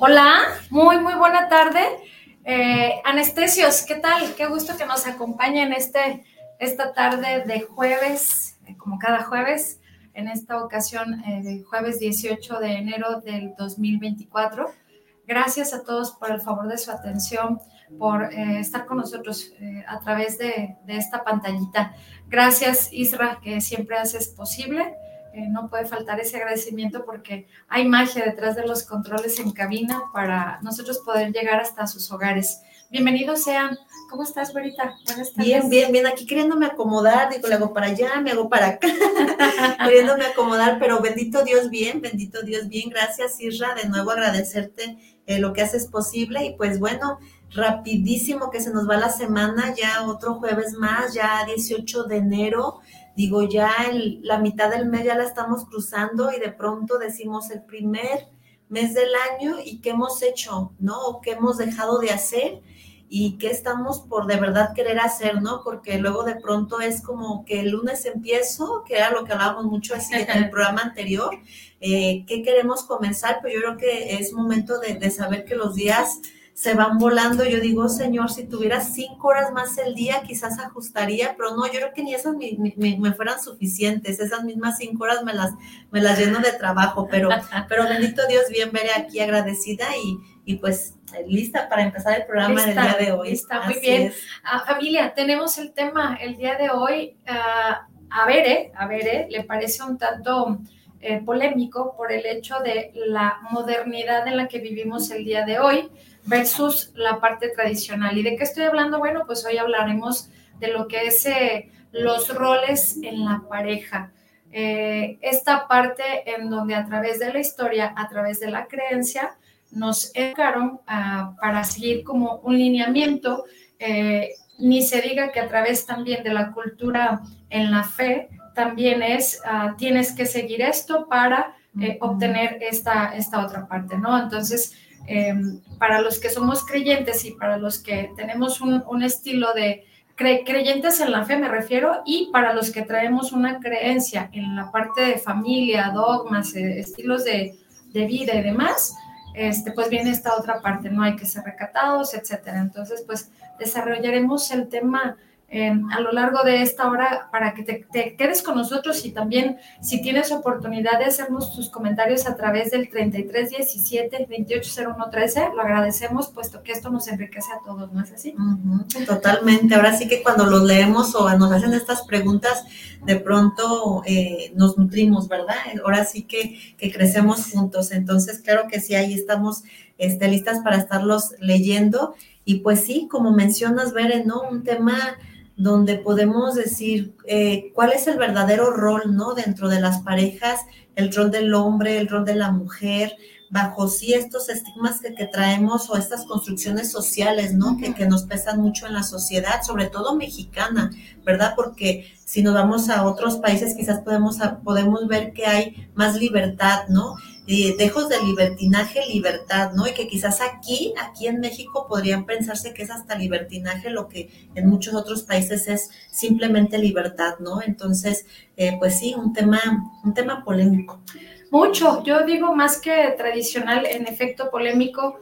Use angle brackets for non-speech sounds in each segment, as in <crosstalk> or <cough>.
Hola, muy, muy buena tarde. Eh, anestesios, ¿qué tal? Qué gusto que nos acompañen este, esta tarde de jueves, eh, como cada jueves, en esta ocasión, eh, jueves 18 de enero del 2024. Gracias a todos por el favor de su atención, por estar con nosotros a través de, de esta pantallita. Gracias, Isra, que siempre haces posible no puede faltar ese agradecimiento porque hay magia detrás de los controles en cabina para nosotros poder llegar hasta sus hogares. Bienvenidos sean. ¿Cómo estás, Verita? Bien, bien, bien. Aquí queriéndome acomodar, digo, le hago para allá, me hago para acá, <laughs> queriéndome acomodar, pero bendito Dios bien, bendito Dios bien. Gracias, Isra, de nuevo agradecerte eh, lo que haces posible y pues bueno, rapidísimo que se nos va la semana, ya otro jueves más, ya 18 de enero digo, ya la mitad del mes ya la estamos cruzando y de pronto decimos el primer mes del año y qué hemos hecho, ¿no? O qué hemos dejado de hacer y qué estamos por de verdad querer hacer, ¿no? Porque luego de pronto es como que el lunes empiezo, que era lo que hablábamos mucho así en el <laughs> programa anterior, eh, ¿qué queremos comenzar? Pues yo creo que es momento de, de saber que los días se van volando. Yo digo, Señor, si tuviera cinco horas más el día, quizás ajustaría, pero no, yo creo que ni esas me, fueran suficientes. Esas mismas cinco horas me las, me las lleno de trabajo, pero, <laughs> pero bendito Dios, bien veré aquí agradecida y, y pues lista para empezar el programa del día de hoy. Está muy bien. Ah, familia, tenemos el tema el día de hoy. Ah, a ver, eh, a ver, eh, le parece un tanto eh, polémico por el hecho de la modernidad en la que vivimos el día de hoy versus la parte tradicional. ¿Y de qué estoy hablando? Bueno, pues hoy hablaremos de lo que es eh, los roles en la pareja. Eh, esta parte en donde a través de la historia, a través de la creencia, nos educaron ah, para seguir como un lineamiento, eh, ni se diga que a través también de la cultura en la fe, también es, ah, tienes que seguir esto para obtener esta, esta otra parte, ¿no? Entonces, Em, para los que somos creyentes y para los que tenemos un, estilo de creyentes en la fe, me refiero, y para los que traemos una creencia en la parte de familia, dogmas, eh, estilos de, de vida y demás, este, pues viene esta otra parte, no hay que ser recatados, etcétera. Entonces, pues desarrollaremos el tema A lo largo de esta hora para que te, quedes con nosotros y también si tienes oportunidad de hacernos tus comentarios a través del 3317 280113, lo agradecemos puesto que esto nos enriquece a todos, ¿no es así? totalmente. Ahora sí que cuando los leemos o nos hacen estas preguntas, de pronto eh, nos nutrimos, ¿verdad? Ahora sí que, que crecemos juntos. Entonces, claro que sí, ahí estamos este, listas para estarlos leyendo. Y pues sí, como mencionas, Beren, ¿no? Un tema donde podemos decir eh, cuál es el verdadero rol, ¿no? Dentro de las parejas, el rol del hombre, el rol de la mujer, bajo sí estos estigmas que, traemos o estas construcciones sociales, ¿no? que, que, nos pesan mucho en la sociedad, sobre todo mexicana, ¿verdad? Porque si nos vamos a otros países quizás podemos, podemos ver que hay más libertad, ¿no? Dejos de libertinaje, libertad, ¿no? Y que quizás aquí, aquí en México podrían pensarse que es hasta libertinaje lo que en muchos otros países es simplemente libertad, ¿no? Entonces, eh, pues sí, un tema, un tema polémico. Mucho, yo digo más que tradicional, en efecto polémico,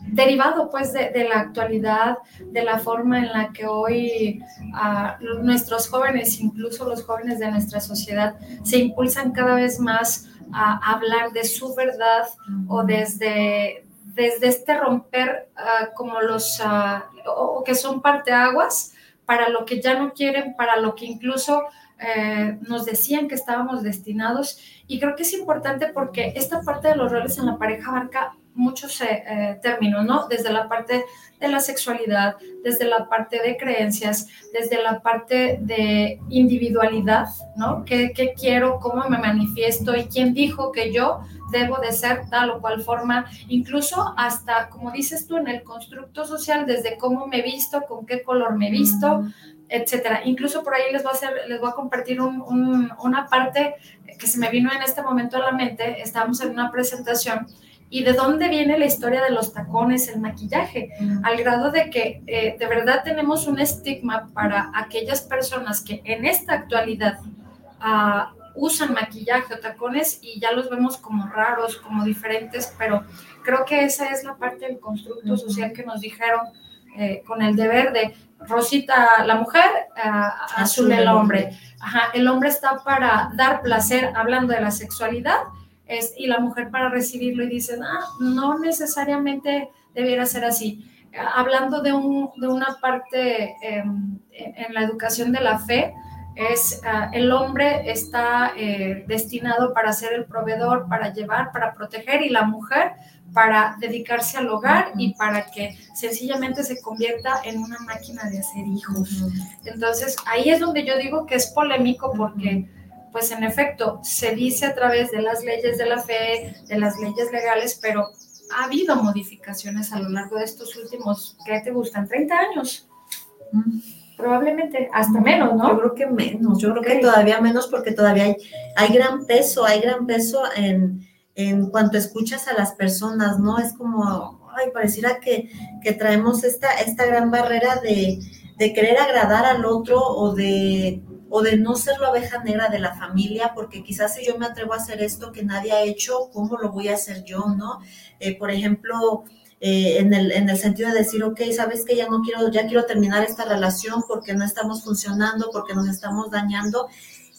derivado pues de, la actualidad, de la forma en la que hoy ah, nuestros jóvenes, incluso los jóvenes de nuestra sociedad, se impulsan cada vez más a hablar de su verdad o desde, desde este romper ah, como los, ah, o, que son parteaguas para lo que ya no quieren, para lo que incluso eh, nos decían que estábamos destinados. Y creo que es importante porque esta parte de los roles en la pareja abarca muchos eh, eh, términos, ¿no? Desde la parte de la sexualidad, desde la parte de creencias, desde la parte de individualidad, ¿no? ¿Qué, qué quiero? ¿Cómo me manifiesto? ¿Y quién dijo que yo debo de ser tal o cual forma? Incluso hasta, como dices tú, en el constructo social, desde cómo me visto, con qué color me visto, etcétera. Incluso por ahí les voy a hacer, les voy a compartir una parte que se me vino en este momento a la mente. Estábamos en una presentación y de dónde viene la historia de los tacones, el maquillaje, al grado de que eh, de verdad tenemos un estigma para aquellas personas que en esta actualidad ah, usan maquillaje o tacones y ya los vemos como raros, como diferentes, pero creo que esa es la parte del constructo social que nos dijeron eh, con el deber de Rosita la mujer, ah, azul el hombre. Ajá, el hombre está para dar placer hablando de la sexualidad es, y la mujer para recibirlo y dicen, ah, no necesariamente debiera ser así. Hablando de, un, de una parte em, en la educación de la fe, es ah, el hombre está eh, destinado para ser el proveedor, para llevar, para proteger y la mujer para dedicarse al hogar y para que sencillamente se convierta en una máquina de hacer hijos. Entonces, ahí es donde yo digo que es polémico porque pues en efecto se dice a través de las leyes de la fe, de las leyes legales, pero ha habido modificaciones a lo largo de estos últimos, ¿qué te gustan? 30 años. Probablemente hasta menos, ¿no? Yo creo que menos, yo creo que todavía menos porque todavía hay, hay gran peso, hay gran peso en, en cuanto escuchas a las personas, ¿no? Es como, ay, pareciera que, que traemos esta, esta gran barrera de, de querer agradar al otro o de o de no ser la oveja negra de la familia, porque quizás si yo me atrevo a hacer esto que nadie ha hecho, ¿cómo lo voy a hacer yo, no? Eh, por ejemplo, eh, en, el, en el sentido de decir, ok, sabes que ya no quiero, ya quiero terminar esta relación porque no estamos funcionando, porque nos estamos dañando,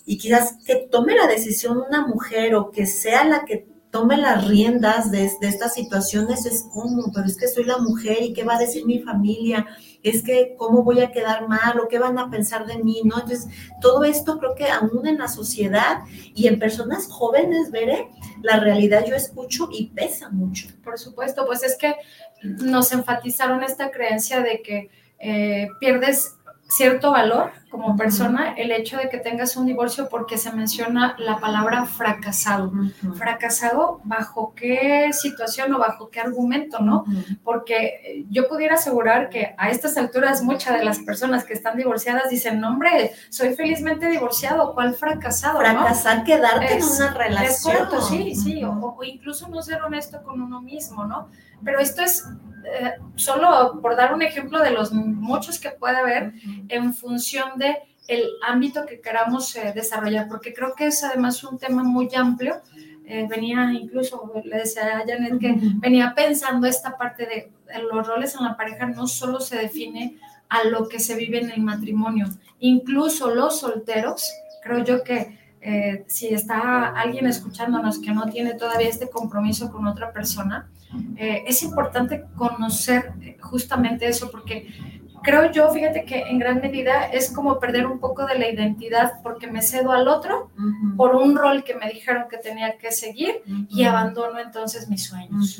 y quizás que tome la decisión una mujer o que sea la que tome las riendas de, estas situaciones es como, pero es que soy la mujer y qué va a decir mi familia, es que cómo voy a quedar mal o qué van a pensar de mí, ¿no? Entonces, todo esto creo que aún en la sociedad y en personas jóvenes, veré, la realidad yo escucho y pesa mucho. Por supuesto, pues es que nos enfatizaron esta creencia de que eh, pierdes cierto valor como persona el hecho de que tengas un divorcio porque se menciona la palabra fracasado. Fracasado bajo qué situación o bajo qué argumento, ¿no? Porque yo pudiera asegurar que a estas alturas muchas de las personas que están divorciadas dicen, no, hombre, soy felizmente divorciado, ¿cuál fracasado? Fracasar, quedarte en una relación. Es correcto, sí, sí, o incluso no ser honesto con uno mismo, ¿no? Pero esto es eh, solo por dar un ejemplo de los muchos que puede haber en función de el ámbito que queramos eh, desarrollar, porque creo que es además un tema muy amplio. Eh, venía incluso, le decía a Janet que venía pensando esta parte de los roles en la pareja no solo se define a lo que se vive en el matrimonio, incluso los solteros, creo yo que si está alguien escuchándonos que no tiene todavía este compromiso con otra persona, eh, es importante conocer justamente eso porque creo yo, fíjate que en gran medida es como perder un poco de la identidad porque me cedo al otro por un rol que me dijeron que tenía que seguir y abandono entonces mis sueños.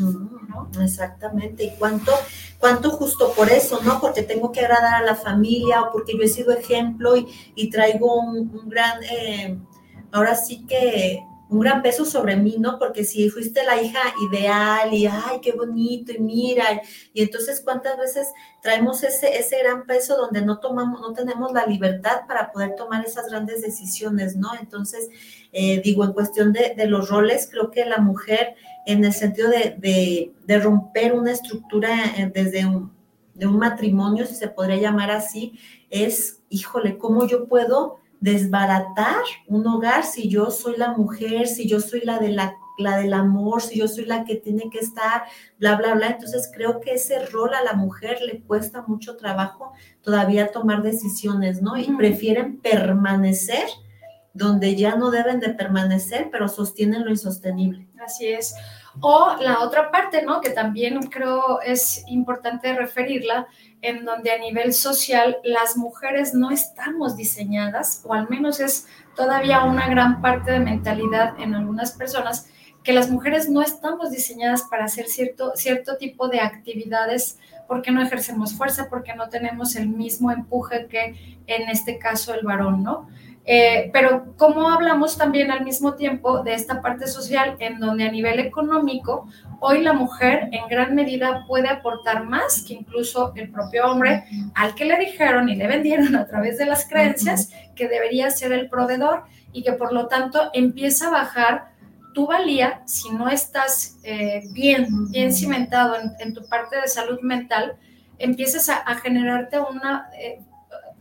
Exactamente. ¿Y cuánto, cuánto justo por eso, no? Porque tengo que agradar a la familia o porque yo he sido ejemplo y, traigo un, gran, eh, ahora sí que un gran peso sobre mí, ¿no? Porque si fuiste la hija ideal y, ay, qué bonito, y mira, y entonces cuántas veces traemos ese, ese gran peso donde no tomamos, no tenemos la libertad para poder tomar esas grandes decisiones, ¿no? Entonces, eh, digo, en cuestión de, los roles, creo que la mujer, en el sentido de, de, romper una estructura eh, desde un, de un matrimonio, si se podría llamar así, es, híjole, ¿cómo yo puedo desbaratar un hogar si yo soy la mujer, si yo soy la de la, la del amor, si yo soy la que tiene que estar, bla, bla, bla. Entonces creo que ese rol a la mujer le cuesta mucho trabajo todavía tomar decisiones, ¿no? Y prefieren permanecer donde ya no deben de permanecer, pero sostienen lo insostenible. Así es. O la otra parte, ¿no? Que también creo es importante referirla, en donde a nivel social las mujeres no estamos diseñadas, o al menos es todavía una gran parte de mentalidad en algunas personas, que las mujeres no estamos diseñadas para hacer cierto, cierto tipo de actividades porque no ejercemos fuerza, porque no tenemos el mismo empuje que en este caso el varón, ¿no? Eh, pero como hablamos también al mismo tiempo de esta parte social en donde a nivel económico, hoy la mujer en gran medida puede aportar más que incluso el propio hombre al que le dijeron y le vendieron a través de las creencias que debería ser el proveedor y que por lo tanto empieza a bajar tu valía si no estás eh, bien, bien cimentado en, tu parte de salud mental, empiezas a, generarte una, eh,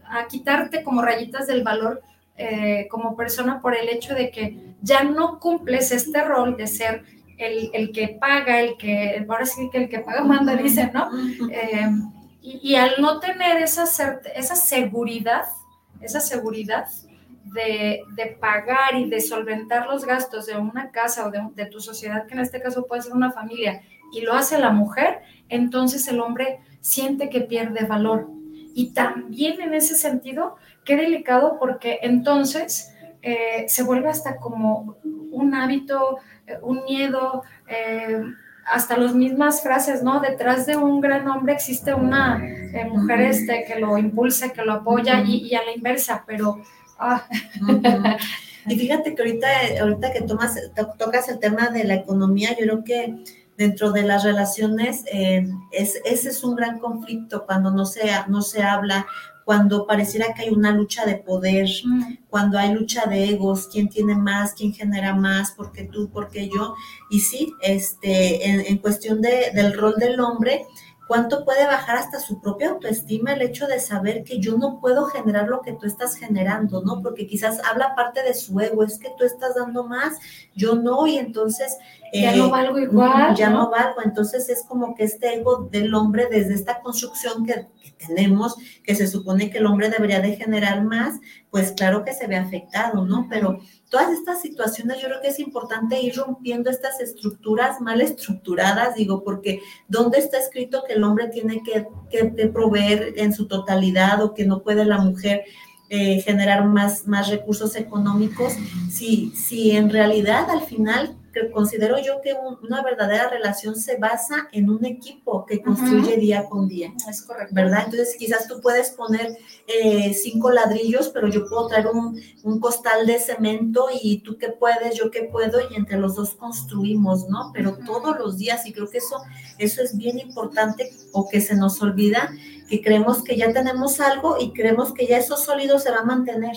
a quitarte como rayitas del valor eh, como persona por el hecho de que ya no cumples este rol de ser el, que paga, el que, ahora sí que el que paga manda, dicen, ¿no? Eh, y, al no tener esa, esa seguridad, esa seguridad de, pagar y de solventar los gastos de una casa o de, de tu sociedad, que en este caso puede ser una familia, y lo hace la mujer, entonces el hombre siente que pierde valor. Y también en ese sentido qué delicado porque entonces eh, se vuelve hasta como un hábito, eh, un miedo, eh, hasta las mismas frases, ¿no? Detrás de un gran hombre existe una mujer este, que lo impulsa, que lo apoya y, a la inversa, pero... Ah. Y fíjate que ahorita, ahorita que tomas, tocas el tema de la economía, yo creo que dentro de las relaciones es, ese es un gran conflicto cuando no se, no se habla, cuando pareciera que hay una lucha de poder, mm. cuando hay lucha de egos, quién tiene más, quién genera más, porque tú, porque yo. Y sí, este, en, cuestión de, del rol del hombre, cuánto puede bajar hasta su propia autoestima el hecho de saber que yo no puedo generar lo que tú estás generando, ¿no? Porque quizás habla parte de su ego, es que tú estás dando más, yo no, y entonces... Ya no eh, valgo igual. Ya ¿no? valgo, entonces es como que este ego del hombre desde esta construcción que tenemos, que se supone que el hombre debería de generar más, pues claro que se ve afectado, ¿no? Pero todas estas situaciones yo creo que es importante ir rompiendo estas estructuras mal estructuradas, digo, porque ¿dónde está escrito que el hombre tiene que, proveer en su totalidad o que no puede la mujer? Eh, generar más, más recursos económicos, si, si en realidad al final considero yo que una verdadera relación se basa en un equipo que construye día con día. Es correcto. ¿Verdad? Entonces quizás tú puedes poner eh, cinco ladrillos, pero yo puedo traer un, un, costal de cemento y tú qué puedes, yo qué puedo, y entre los dos construimos, ¿no? Pero todos los días, y creo que eso, eso es bien importante o que se nos olvida, que creemos que ya tenemos algo y creemos que ya eso sólido se va a mantener.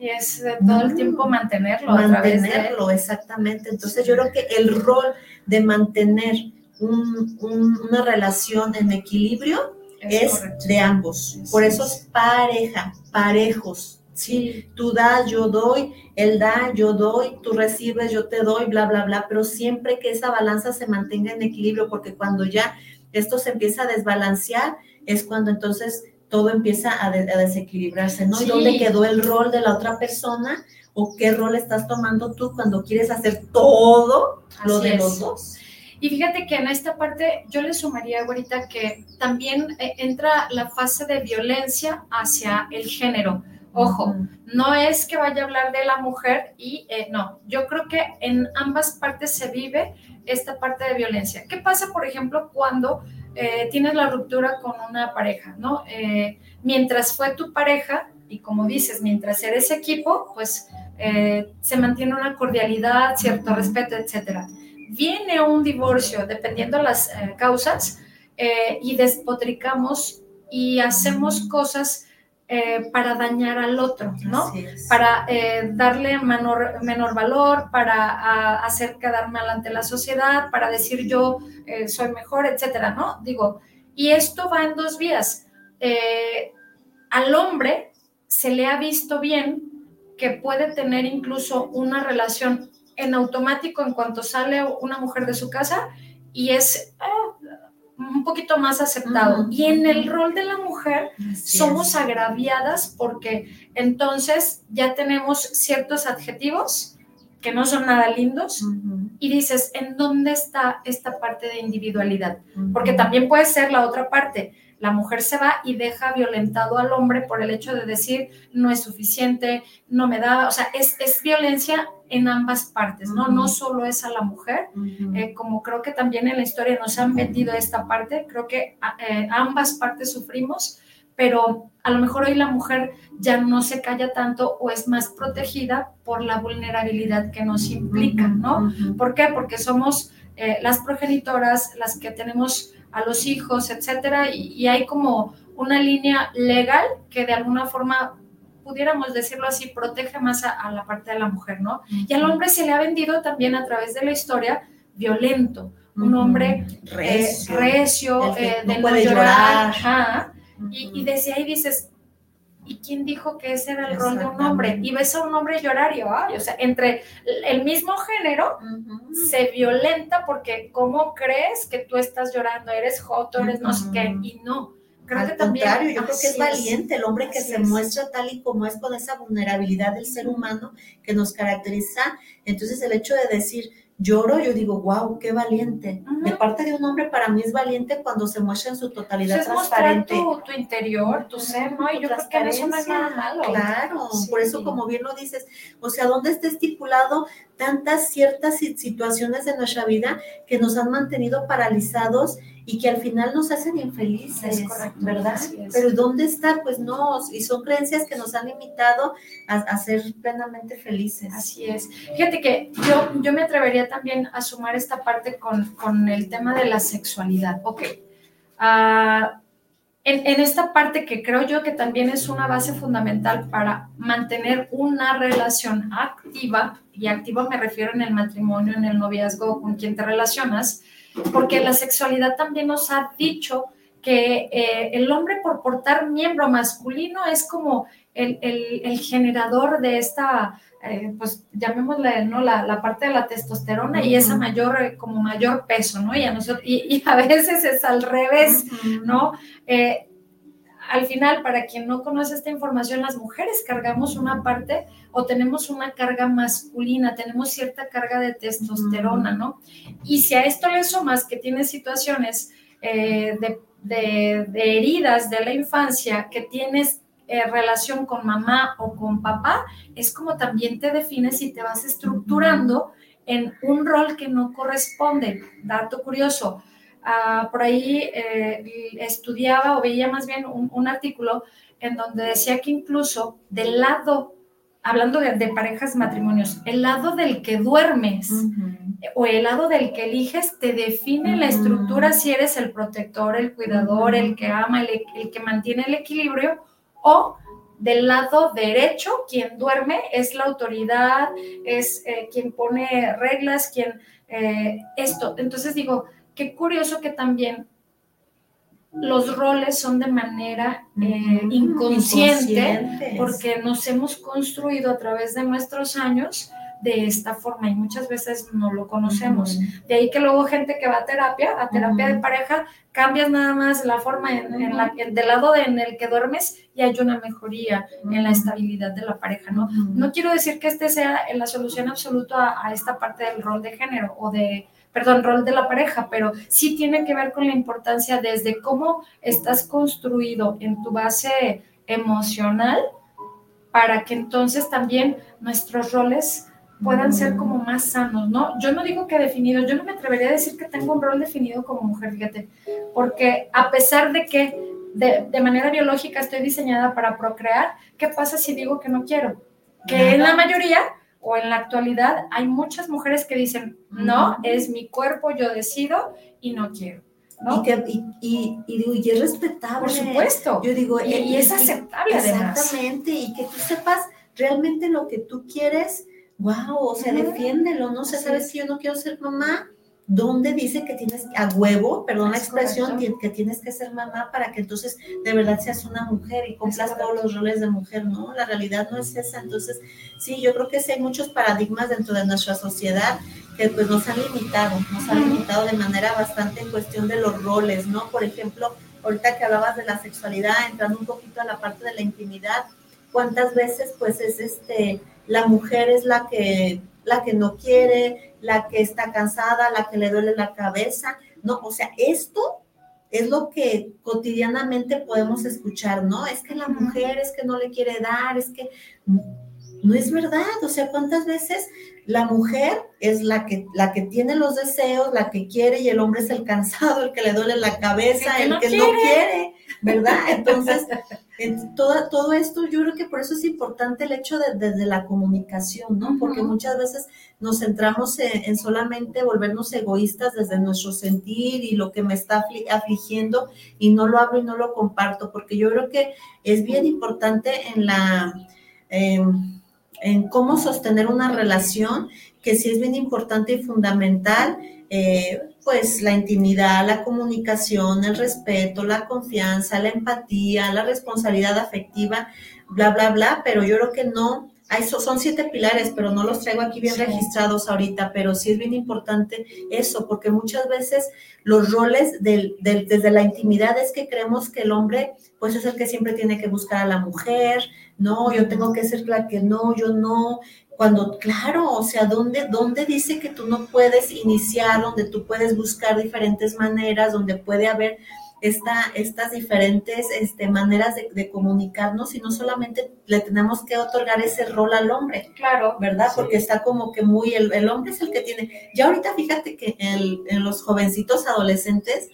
Y es de todo el tiempo mantenerlo. Mantenerlo, exactamente. Entonces yo creo que el rol de mantener una relación en equilibrio es, de ambos. Por eso es pareja, parejos. Sí, tú das, yo doy, él da, yo doy, tú recibes, yo te doy, bla, bla, bla, pero siempre que esa balanza se mantenga en equilibrio, porque cuando ya esto se empieza a desbalancear, es cuando entonces todo empieza a, desequilibrarse, ¿no? ¿Y dónde quedó el rol de la otra persona? ¿O qué rol estás tomando tú cuando quieres hacer todo lo de los dos? Y fíjate que en esta parte yo le sumaría ahorita que también eh, entra la fase de violencia hacia el género. Ojo, no es que vaya a hablar de la mujer y eh, no, yo creo que en ambas partes se vive esta parte de violencia. ¿Qué pasa, por ejemplo, cuando eh, tienes la ruptura con una pareja, ¿no? Eh, mientras fue tu pareja, y como dices, mientras eres equipo, pues eh, se mantiene una cordialidad, cierto respeto, etc. Viene un divorcio, dependiendo las causas, y despotricamos y hacemos cosas eh, para dañar al otro, ¿no? Para eh, darle menor, menor valor, para hacer quedar mal ante la sociedad, para decir yo eh, soy mejor, etcétera, ¿no? Digo, y esto va en dos vías. al hombre se le ha visto bien que puede tener incluso una relación en automático en cuanto sale una mujer de su casa y es, un poquito más aceptado. Y en el rol de la mujer somos agraviadas porque entonces ya tenemos ciertos adjetivos que no son nada lindos, y dices, ¿en dónde está esta parte de individualidad? Porque también puede ser la otra parte. La mujer se va y deja violentado al hombre por el hecho de decir, no es suficiente, no me da, o sea, es, es violencia en ambas partes, ¿no? No solo es a la mujer, eh, como creo que también en la historia nos han metido esta parte, creo que eh, ambas partes sufrimos, pero a lo mejor hoy la mujer ya no se calla tanto o es más protegida por la vulnerabilidad que nos implica, ¿no? ¿Por qué? Porque somos eh, las progenitoras, las que tenemos a los hijos, etcétera, y, hay como una línea legal que de alguna forma pudiéramos decirlo así, protege más a, la parte de la mujer, ¿no? Y al hombre se le ha vendido también a través de la historia violento, un hombre eh, recio, eh, de no, llorar, y, y, desde ahí dices, ¿y quién dijo que ese era el rol de un hombre? Y ves a un hombre llorar y, ay, o sea, entre el mismo género se violenta porque ¿cómo crees que tú estás llorando? Eres joto, eres no sé qué, y no. Creo Al que contrario, yo creo que es valiente el hombre que se muestra tal y como es con esa vulnerabilidad del ser humano que nos caracteriza. Entonces el hecho de decir, lloro, yo digo, wow, qué valiente. De parte de un hombre, para mí es valiente cuando se muestra en su totalidad transparente. Tu, tu, interior, tu ser, ¿no? Y yo creo que eso no es nada malo. Claro, por eso, como bien lo dices, o sea, ¿dónde está estipulado tantas ciertas situaciones de nuestra vida que nos han mantenido paralizados y que al final nos hacen infelices, ¿verdad? Pero ¿dónde está? Pues no, y son creencias que nos han limitado a, ser plenamente felices. Así es. Fíjate que yo, yo me atrevería también a sumar esta parte con, con el tema de la sexualidad. Ok. Uh, en, esta parte que creo yo que también es una base fundamental para mantener una relación activa, y activa me refiero en el matrimonio, en el noviazgo, con quien te relacionas, porque la sexualidad también nos ha dicho que eh, el hombre por portar miembro masculino es como el, generador de esta, eh, pues llamémosle, ¿no? La, parte de la testosterona y esa mayor, eh, como mayor peso, ¿no? Y a, nosotros, y, a veces es al revés, ¿no? al final, para quien no conoce esta información, las mujeres cargamos una parte o tenemos una carga masculina, tenemos cierta carga de testosterona, ¿no? Y si a esto le sumas que tienes situaciones eh, de, heridas de la infancia, que tienes eh, relación con mamá o con papá, es como también te defines y te vas estructurando en un rol que no corresponde. Dato curioso, Ah, por ahí eh, estudiaba o veía más bien un, artículo en donde decía que incluso del lado, hablando de, parejas matrimonios, el lado del que duermes o el lado del que eliges te define la estructura si eres el protector, el cuidador, el que ama, el, que mantiene el equilibrio o del lado derecho, quien duerme es la autoridad, es eh, quien pone reglas, quien eh, esto. Entonces digo, qué curioso que también los roles son de manera eh, inconsciente, porque nos hemos construido a través de nuestros años de esta forma y muchas veces no lo conocemos. De ahí que luego gente que va a terapia, a terapia de pareja, cambias nada más la forma en, la, del lado en el que duermes y hay una mejoría en la estabilidad de la pareja, ¿no? No quiero decir que este sea la solución absoluta a esta parte del rol de género o de perdón, rol de la pareja, pero sí tiene que ver con la importancia desde cómo estás construido en tu base emocional para que entonces también nuestros roles puedan ser como más sanos, ¿no? Yo no digo que definido, yo no me atrevería a decir que tengo un rol definido como mujer, fíjate, porque a pesar de que de, de manera biológica estoy diseñada para procrear, ¿qué pasa si digo que no quiero? Que en la mayoría o en la actualidad hay muchas mujeres que dicen, no, es mi cuerpo, yo decido y no quiero. ¿no? Y, y, es respetable. Por supuesto. Yo digo, y, es aceptable. Exactamente, y que tú sepas realmente lo que tú quieres, wow, o sea, defiéndelo, no sé, sabes si yo no quiero ser mamá, ¿Dónde dice que tienes a huevo, perdón la expresión, que tienes que ser mamá para que entonces de verdad seas una mujer y cumplas todos los roles de mujer? No, la realidad no es esa. Entonces, sí, yo creo que sí hay muchos paradigmas dentro de nuestra sociedad que pues nos han limitado, nos han limitado de manera bastante en cuestión de los roles, ¿no? Por ejemplo, ahorita que hablabas de la sexualidad, entrando un poquito a la parte de la intimidad, ¿cuántas veces pues es este, la mujer es la que la que no quiere, la que está cansada, la que le duele la cabeza, no, o sea, esto es lo que cotidianamente podemos escuchar, ¿no? Es que la mujer es que no le quiere dar, es que no es verdad, o sea, ¿cuántas veces la mujer es la que, la que tiene los deseos, la que quiere y el hombre es el cansado, el que le duele la cabeza, el que, no, quiere. ¿Verdad? Entonces, en todo, todo esto yo creo que por eso es importante el hecho de, desde la comunicación, ¿no? Porque muchas veces nos centramos en, solamente volvernos egoístas desde nuestro sentir y lo que me está afligiendo y no lo hablo y no lo comparto, porque yo creo que es bien importante en la... Em, en cómo sostener una relación, que sí es bien importante y fundamental, eh, pues la intimidad, la comunicación, el respeto, la confianza, la empatía, la responsabilidad afectiva, bla, bla, bla, pero yo creo que no, hay, son siete pilares, pero no los traigo aquí bien registrados ahorita, pero sí es bien importante eso, porque muchas veces los roles del, desde la intimidad es que creemos que el hombre, pues es el que siempre tiene que buscar a la mujer, no, yo tengo que ser la que no, yo no, cuando, claro, o sea, ¿dónde, ¿dónde dice que tú no puedes iniciar, donde tú puedes buscar diferentes maneras, donde puede haber esta, estas diferentes este, maneras de, comunicarnos y no solamente le tenemos que otorgar ese rol al hombre. Claro. ¿Verdad? Porque está como que muy, el, hombre es el que tiene. Ya ahorita fíjate que en los jovencitos adolescentes,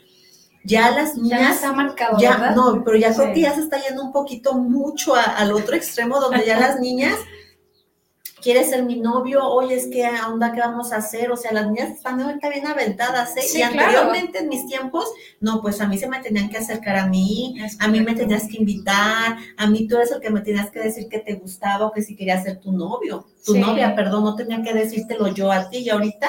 ya las niñas. Ya está marcado. Ya, no, pero ya creo que ya se está yendo un poquito mucho al otro extremo donde ya las niñas ¿quieres ser mi novio? Oye, es que onda, ¿qué vamos a hacer? O sea, las niñas están ahorita bien aventadas, ¿eh? y anteriormente en mis tiempos, no, pues a mí se me tenían que acercar a mí, a mí me tenías que invitar, a mí tú eres el que me tenías que decir que te gustaba o que si querías ser tu novio, tu novia, perdón, no tenía que decírtelo yo a ti, y ahorita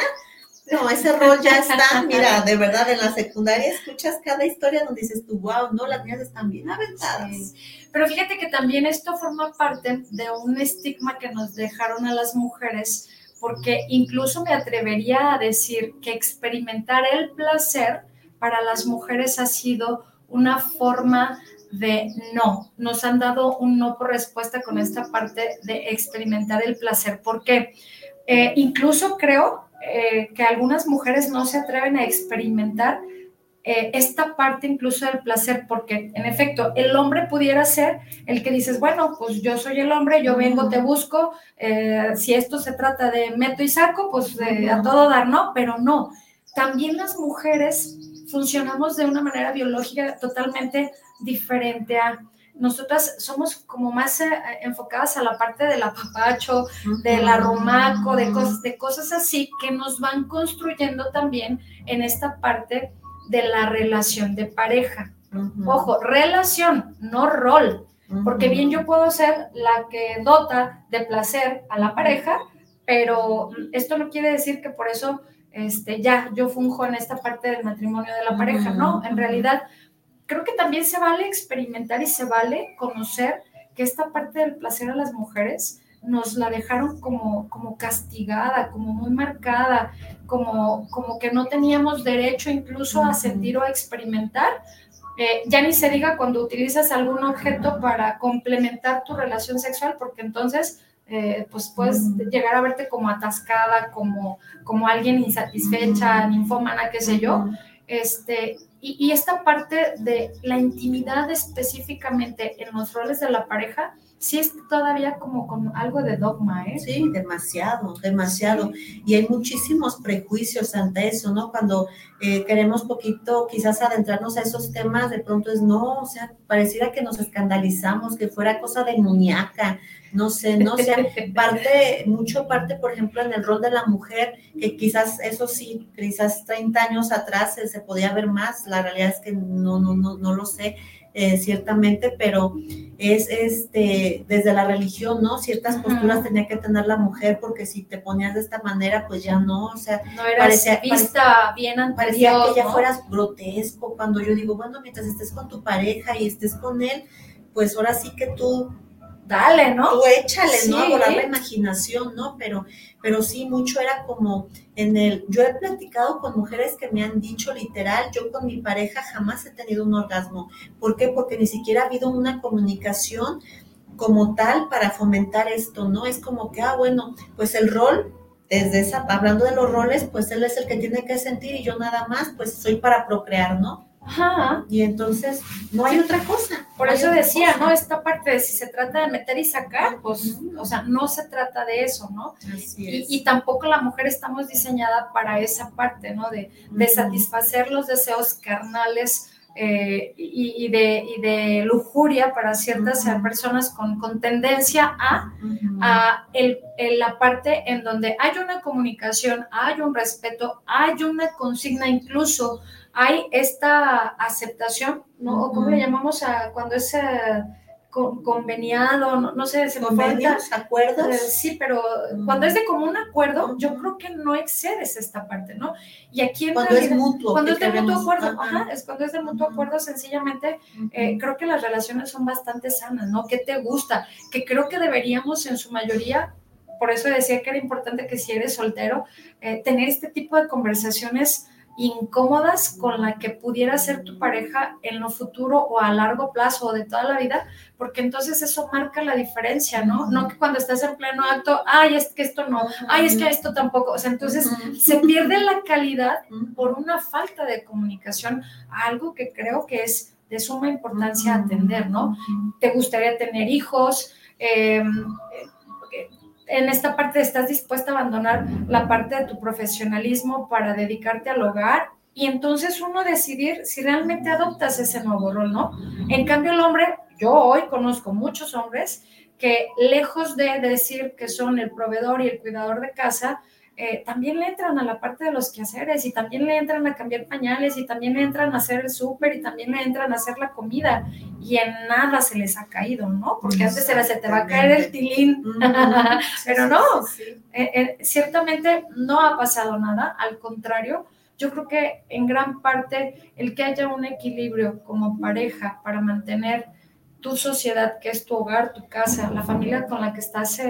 no, ese rol ya está, <laughs> mira, de verdad, en la secundaria escuchas cada historia donde dices tú, wow, no, las niñas están bien aventadas. Pero fíjate que también esto forma parte de un estigma que nos dejaron a las mujeres, porque incluso me atrevería a decir que experimentar el placer para las mujeres ha sido una forma de no. Nos han dado un no por respuesta con esta parte de experimentar el placer. porque eh, incluso creo eh, que algunas mujeres no se atreven a experimentar eh, esta parte incluso del placer, porque en efecto el hombre pudiera ser el que dices, bueno, pues yo soy el hombre, yo vengo, te busco, eh, si esto se trata de meto y saco, pues a todo dar, ¿no? Pero no, también las mujeres funcionamos de una manera biológica totalmente diferente a nosotras somos como más eh, enfocadas a la parte del apapacho, del arrumaco, de cosas, de cosas así que nos van construyendo también en esta parte de la relación de pareja. Ojo, relación, no rol, porque bien yo puedo ser la que dota de placer a la pareja, pero esto no quiere decir que por eso este, ya yo funjo en esta parte del matrimonio de la pareja, no, en realidad creo que también se vale experimentar y se vale conocer que esta parte del placer a las mujeres nos la dejaron como, como castigada, como muy marcada, como, como que no teníamos derecho incluso a sentir o a experimentar. Eh, ya ni se diga cuando utilizas algún objeto para complementar tu relación sexual, porque entonces eh, pues puedes llegar a verte como atascada, como, como alguien insatisfecha, ninfómana, qué sé yo. Este, y, esta parte de la intimidad específicamente en los roles de la pareja, sí es todavía como con algo de dogma, ¿eh? Sí, demasiado, demasiado. Y hay muchísimos prejuicios ante eso, ¿no? Cuando eh, queremos poquito quizás adentrarnos a esos temas, de pronto es no, o sea, pareciera que nos escandalizamos, que fuera cosa de muñeca, no sé, no sé, <laughs> parte, mucho parte, por ejemplo, en el rol de la mujer, que quizás eso sí, quizás 30 años atrás se, podía ver más, la realidad es que no, no, no, no lo sé, eh, ciertamente, pero es este desde la religión, ¿no? Ciertas posturas tenía que tener la mujer porque si te ponías de esta manera, pues ya no, o sea, no parecía, vista bien ante parecía que ya fueras grotesco cuando yo digo, bueno, mientras estés con tu pareja y estés con él, pues ahora sí que tú dale, ¿no? Tú échale, ¿no? A volar la imaginación, ¿no? Pero, pero sí, mucho era como en el, yo he platicado con mujeres que me han dicho literal, yo con mi pareja jamás he tenido un orgasmo. ¿Por qué? Porque ni siquiera ha habido una comunicación como tal para fomentar esto, ¿no? Es como que, ah, bueno, pues el rol desde esa, hablando de los roles, pues él es el que tiene que sentir y yo nada más, pues soy para procrear, ¿no? Ajá. Y entonces no hay otra cosa. Por no eso decía, cosa. ¿no? Esta parte de si se trata de meter y sacar, pues, o sea, no se trata de eso, ¿no? Así Y, es. y tampoco la mujer estamos diseñada para esa parte, ¿no? De, de satisfacer los deseos carnales eh, y, y de, y de lujuria para ciertas eh, personas con, con tendencia a, a el, el- la parte en donde hay una comunicación, hay un respeto, hay una consigna, incluso hay esta aceptación, ¿no? O ¿Cómo le llamamos a cuando es eh, con- conveniado? No, no sé, se me falta. convenios, acuerdos. Eh, sí, pero Mm. cuando es de común acuerdo, yo creo que no excedes esta parte, ¿no? Y aquí en cuando es mutuo. cuando es de mutuo acuerdo, Ajá. ajá, es cuando es de mutuo acuerdo, sencillamente eh, creo que las relaciones son bastante sanas, ¿no? ¿Qué te gusta? Que creo que deberíamos en su mayoría, por eso decía que era importante que si eres soltero, eh, tener este tipo de conversaciones incómodas con la que pudiera ser tu pareja en lo futuro o a largo plazo o de toda la vida, porque entonces eso marca la diferencia, ¿no? No que cuando estás en pleno acto, ay, es que esto no, ay, es que esto tampoco, o sea, entonces se pierde la calidad por una falta de comunicación, algo que creo que es de suma importancia atender, ¿no? ¿Te gustaría tener hijos? Eh, en esta parte estás dispuesta a abandonar la parte de tu profesionalismo para dedicarte al hogar y entonces uno decidir si realmente adoptas ese nuevo rol, ¿no? En cambio el hombre, yo hoy conozco muchos hombres que lejos de decir que son el proveedor y el cuidador de casa, eh, también le entran a la parte de los quehaceres y también le entran a cambiar pañales y también le entran a hacer el súper y también le entran a hacer la comida. Y en nada se les ha caído, ¿no? Porque antes era se te va a caer el tilín, <laughs> pero no, sí, sí. eh, eh, ciertamente no ha pasado nada, al contrario, yo creo que en gran parte el que haya un equilibrio como pareja para mantener tu sociedad, que es tu hogar, tu casa, la familia con la que estás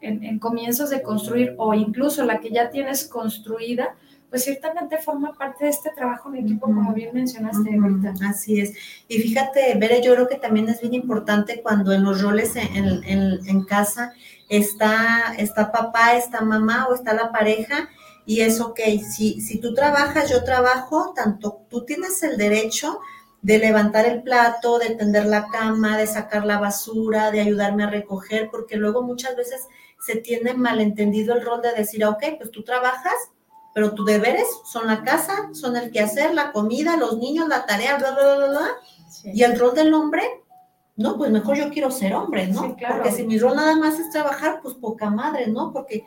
en, en comienzos de construir o incluso la que ya tienes construida, pues ciertamente forma parte de este trabajo en equipo, como bien mencionaste ahorita. Así es. Y fíjate, Bere, yo creo que también es bien importante cuando en los roles en, en- en- en casa está, está papá, está mamá o está la pareja. Y es ok, si, si tú trabajas, yo trabajo, tanto tú tienes el derecho de levantar el plato, de tender la cama, de sacar la basura, de ayudarme a recoger, porque luego muchas veces se tiene malentendido el rol de decir, ok, pues tú trabajas, pero tus deberes son la casa, son el quehacer, la comida, los niños, la tarea, bla, bla, bla, bla. Y el rol del hombre, no, pues mejor yo quiero ser hombre, ¿no? Sí, claro. Porque si mi rol nada más es trabajar, pues poca madre, ¿no? Porque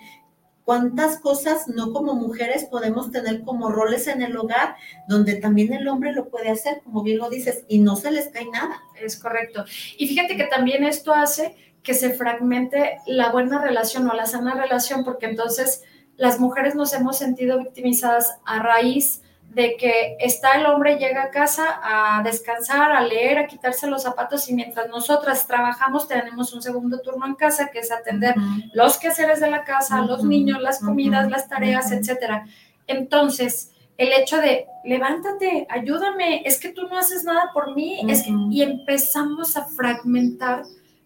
cuántas cosas no como mujeres podemos tener como roles en el hogar, donde también el hombre lo puede hacer, como bien lo dices, y no se les cae nada. Es correcto. Y fíjate que también esto hace que se fragmente la buena relación o la sana relación, porque entonces las mujeres nos hemos sentido victimizadas a raíz de que está el hombre, llega a casa a descansar, a leer, a quitarse los zapatos y mientras nosotras trabajamos tenemos un segundo turno en casa que es atender los quehaceres de la casa, los niños, las comidas, las tareas, etcétera. Entonces, el hecho de levántate, ayúdame, es que tú no haces nada por mí, es que, y empezamos a fragmentar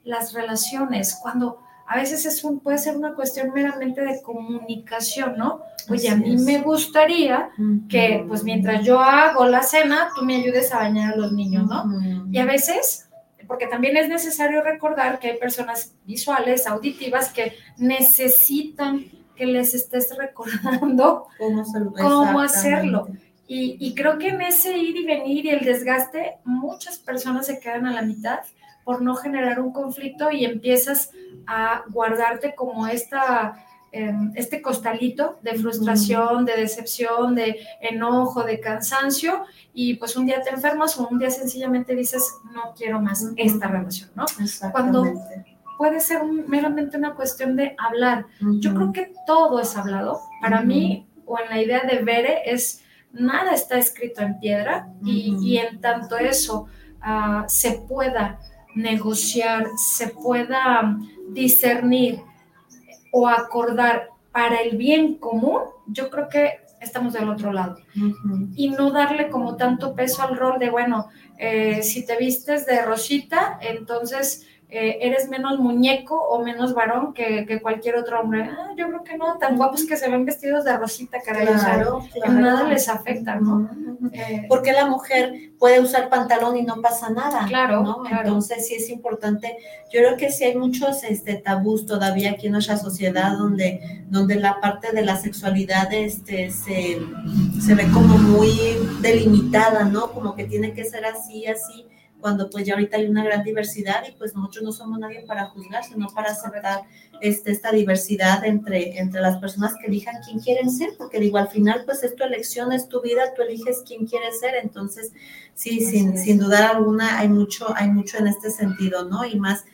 las relaciones cuando a veces es un, puede ser una cuestión meramente de comunicación, ¿no? Oye, a Así mí es. me gustaría que, pues, mientras yo hago la cena, tú me ayudes a bañar a los niños, ¿no? Ujú. Y a veces, porque también es necesario recordar que hay personas visuales, auditivas, que necesitan que les estés recordando ¿Cómo, hacerlo? cómo hacerlo. Y, y creo que en ese ir y venir y el desgaste, muchas personas se quedan a la mitad por no generar un conflicto y empiezas a guardarte como esta, eh, este costalito de frustración, de decepción, de enojo, de cansancio y pues un día te enfermas o un día sencillamente dices no quiero más esta relación, ¿no? Exactamente. Puede ser un- meramente una cuestión de hablar. Yo creo que todo es hablado. Para mí, o en la idea de Bere, es nada está escrito en piedra y en tanto eso ah, se pueda negociar, se pueda discernir o acordar para el bien común, yo creo que estamos del otro lado. Y no darle como tanto peso al rol de, bueno, eh, si te vistes de rosita, entonces eh, eres menos muñeco o menos varón que, cualquier otro hombre. Ah, yo creo que no, tan guapos que se ven vestidos de rosita, caray. Claro, nada les afecta, ¿no? Eh, Porque la mujer puede usar pantalón y no pasa nada. Claro, ¿no? Entonces sí es importante. Yo creo que sí hay muchos este, tabús todavía aquí en nuestra sociedad donde, donde la parte de la sexualidad este, se, se ve como muy delimitada, ¿no? Como que tiene que ser así, así cuando pues ya ahorita hay una gran diversidad y pues nosotros no somos nadie para juzgar, sino para aceptar este, esta diversidad entre, entre las personas que elijan quién quieren ser, porque digo, al final pues es tu elección, es tu vida, tú eliges quién quieres ser, entonces sí, sin, sin dudar alguna hay mucho, hay mucho en este sentido, ¿no? Y más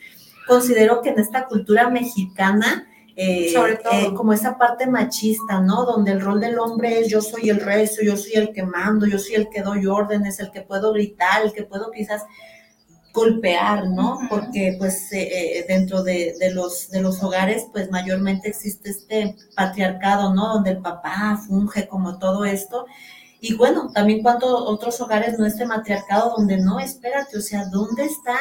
considero que en esta cultura mexicana, eh, Sobre todo. Eh, como esa parte machista, ¿no? Donde el rol del hombre es yo soy el rey, yo soy el que mando, yo soy el que doy órdenes, el que puedo gritar, el que puedo quizás golpear, ¿no? Porque pues eh, dentro de, los, de los hogares pues mayormente existe este patriarcado, ¿no? Donde el papá funge como todo esto. Y bueno, también cuántos otros hogares no este matriarcado donde no, espérate, o sea, ¿dónde está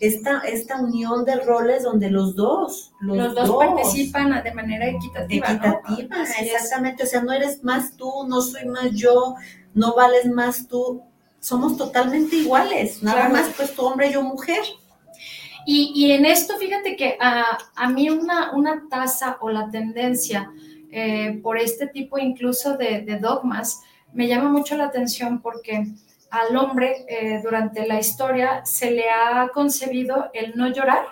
esta, esta unión de roles donde los dos, los, dos, participan de manera equitativa. Equitativa, exactamente. O sea, no eres más tú, no soy más yo, no vales más tú. Somos totalmente iguales, nada más pues tu hombre y yo mujer. Y, y en esto, fíjate que a, a mí una, una tasa o la tendencia eh, por este tipo incluso de, de dogmas me llama mucho la atención porque al hombre eh, durante la historia se le ha concebido el no llorar,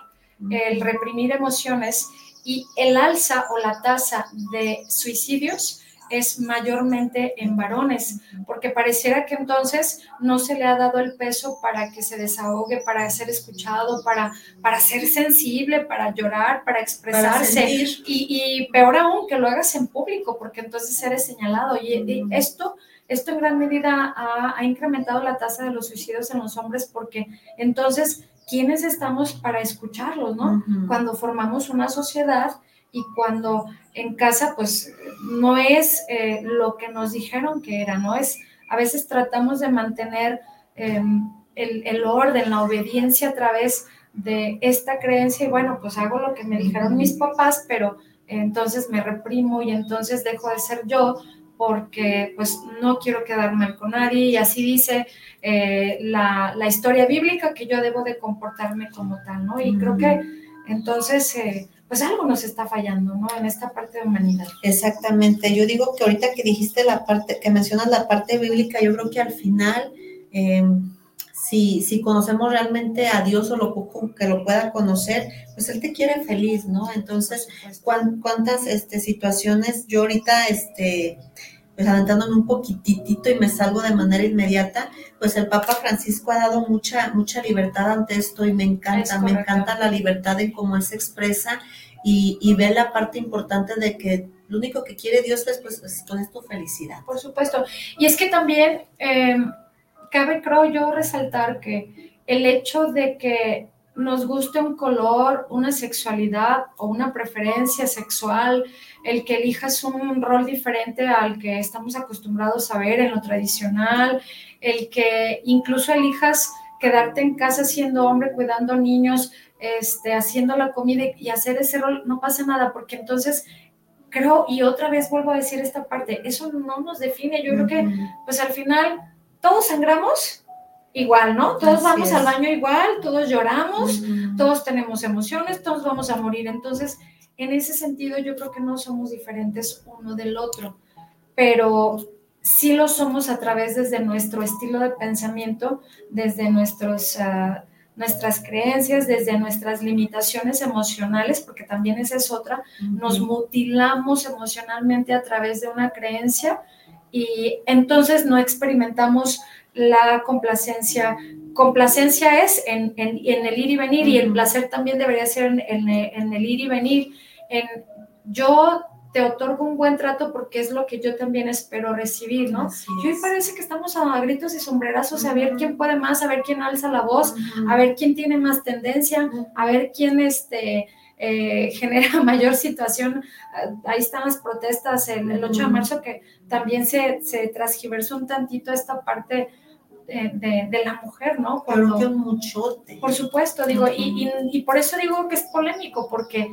el reprimir emociones y el alza o la tasa de suicidios es mayormente en varones, porque pareciera que entonces no se le ha dado el peso para que se desahogue, para ser escuchado, para, para ser sensible, para llorar, para expresarse. y, y, peor aún, que lo hagas en público, porque entonces eres señalado. y esto esto en gran medida ha, incrementado la tasa de los suicidios en los hombres porque entonces, ¿quiénes estamos para escucharlos, no? Cuando formamos una sociedad y cuando en casa, pues, no es eh, lo que nos dijeron que era, ¿no? Es, a veces tratamos de mantener em, el, el orden, la obediencia a través de esta creencia y bueno, pues hago lo que me dijeron mis papás, pero entonces me reprimo y entonces dejo de ser yo porque pues no quiero quedar mal con nadie y así dice eh, la, historia bíblica que yo debo de comportarme como tal, ¿no? Y creo que entonces eh, pues algo nos está fallando, ¿no? En esta parte de humanidad. Exactamente, yo digo que ahorita que dijiste la parte, que mencionas la parte bíblica, yo creo que al final... Em, si, si, conocemos realmente a Dios o lo poco que lo pueda conocer, pues Él te quiere feliz, ¿no? Entonces, ¿cuántas este, situaciones yo ahorita, este, pues adelantándome un poquitito y me salgo de manera inmediata, pues el Papa Francisco ha dado mucha, mucha libertad ante esto y me encanta, me encanta la libertad en cómo Él se expresa y, y ve la parte importante de que lo único que quiere Dios es pues, pues es tu felicidad. Por supuesto. Y es que también eh, cabe, creo yo, resaltar que el hecho de que nos guste un color, una sexualidad o una preferencia sexual, el que elijas un rol diferente al que estamos acostumbrados a ver en lo tradicional, el que incluso elijas quedarte en casa siendo hombre, cuidando niños, este, haciendo la comida y hacer ese rol, no pasa nada, porque entonces creo, y otra vez vuelvo a decir esta parte, eso no nos define, yo creo que pues al final todos sangramos, igual, ¿no? Todos vamos al baño igual, todos lloramos, todos tenemos emociones, todos vamos a morir. Entonces, en ese sentido, yo creo que no somos diferentes uno del otro, pero sí lo somos a través desde nuestro estilo de pensamiento, desde nuestros, ah, nuestras creencias, desde nuestras limitaciones emocionales, porque también esa es otra, nos mutilamos emocionalmente a través de una creencia y entonces no experimentamos la complacencia. Complacencia es en, el ir y venir y el placer también debería ser en, el ir y venir. En, yo te otorgo un buen trato porque es lo que yo también espero recibir, ¿no? Y hoy parece que estamos a gritos y sombrerazos a ver quién puede más, a ver quién alza la voz, a ver quién tiene más tendencia, a ver quién este, eh, genera <laughs> mayor situación. Ahí están las protestas el, el 8 de marzo que también se, se transgiversó un tantito esta parte eh, de, la mujer, ¿no? Cuando, Pero mucho. Por supuesto, digo, y, y, por eso digo que es polémico, porque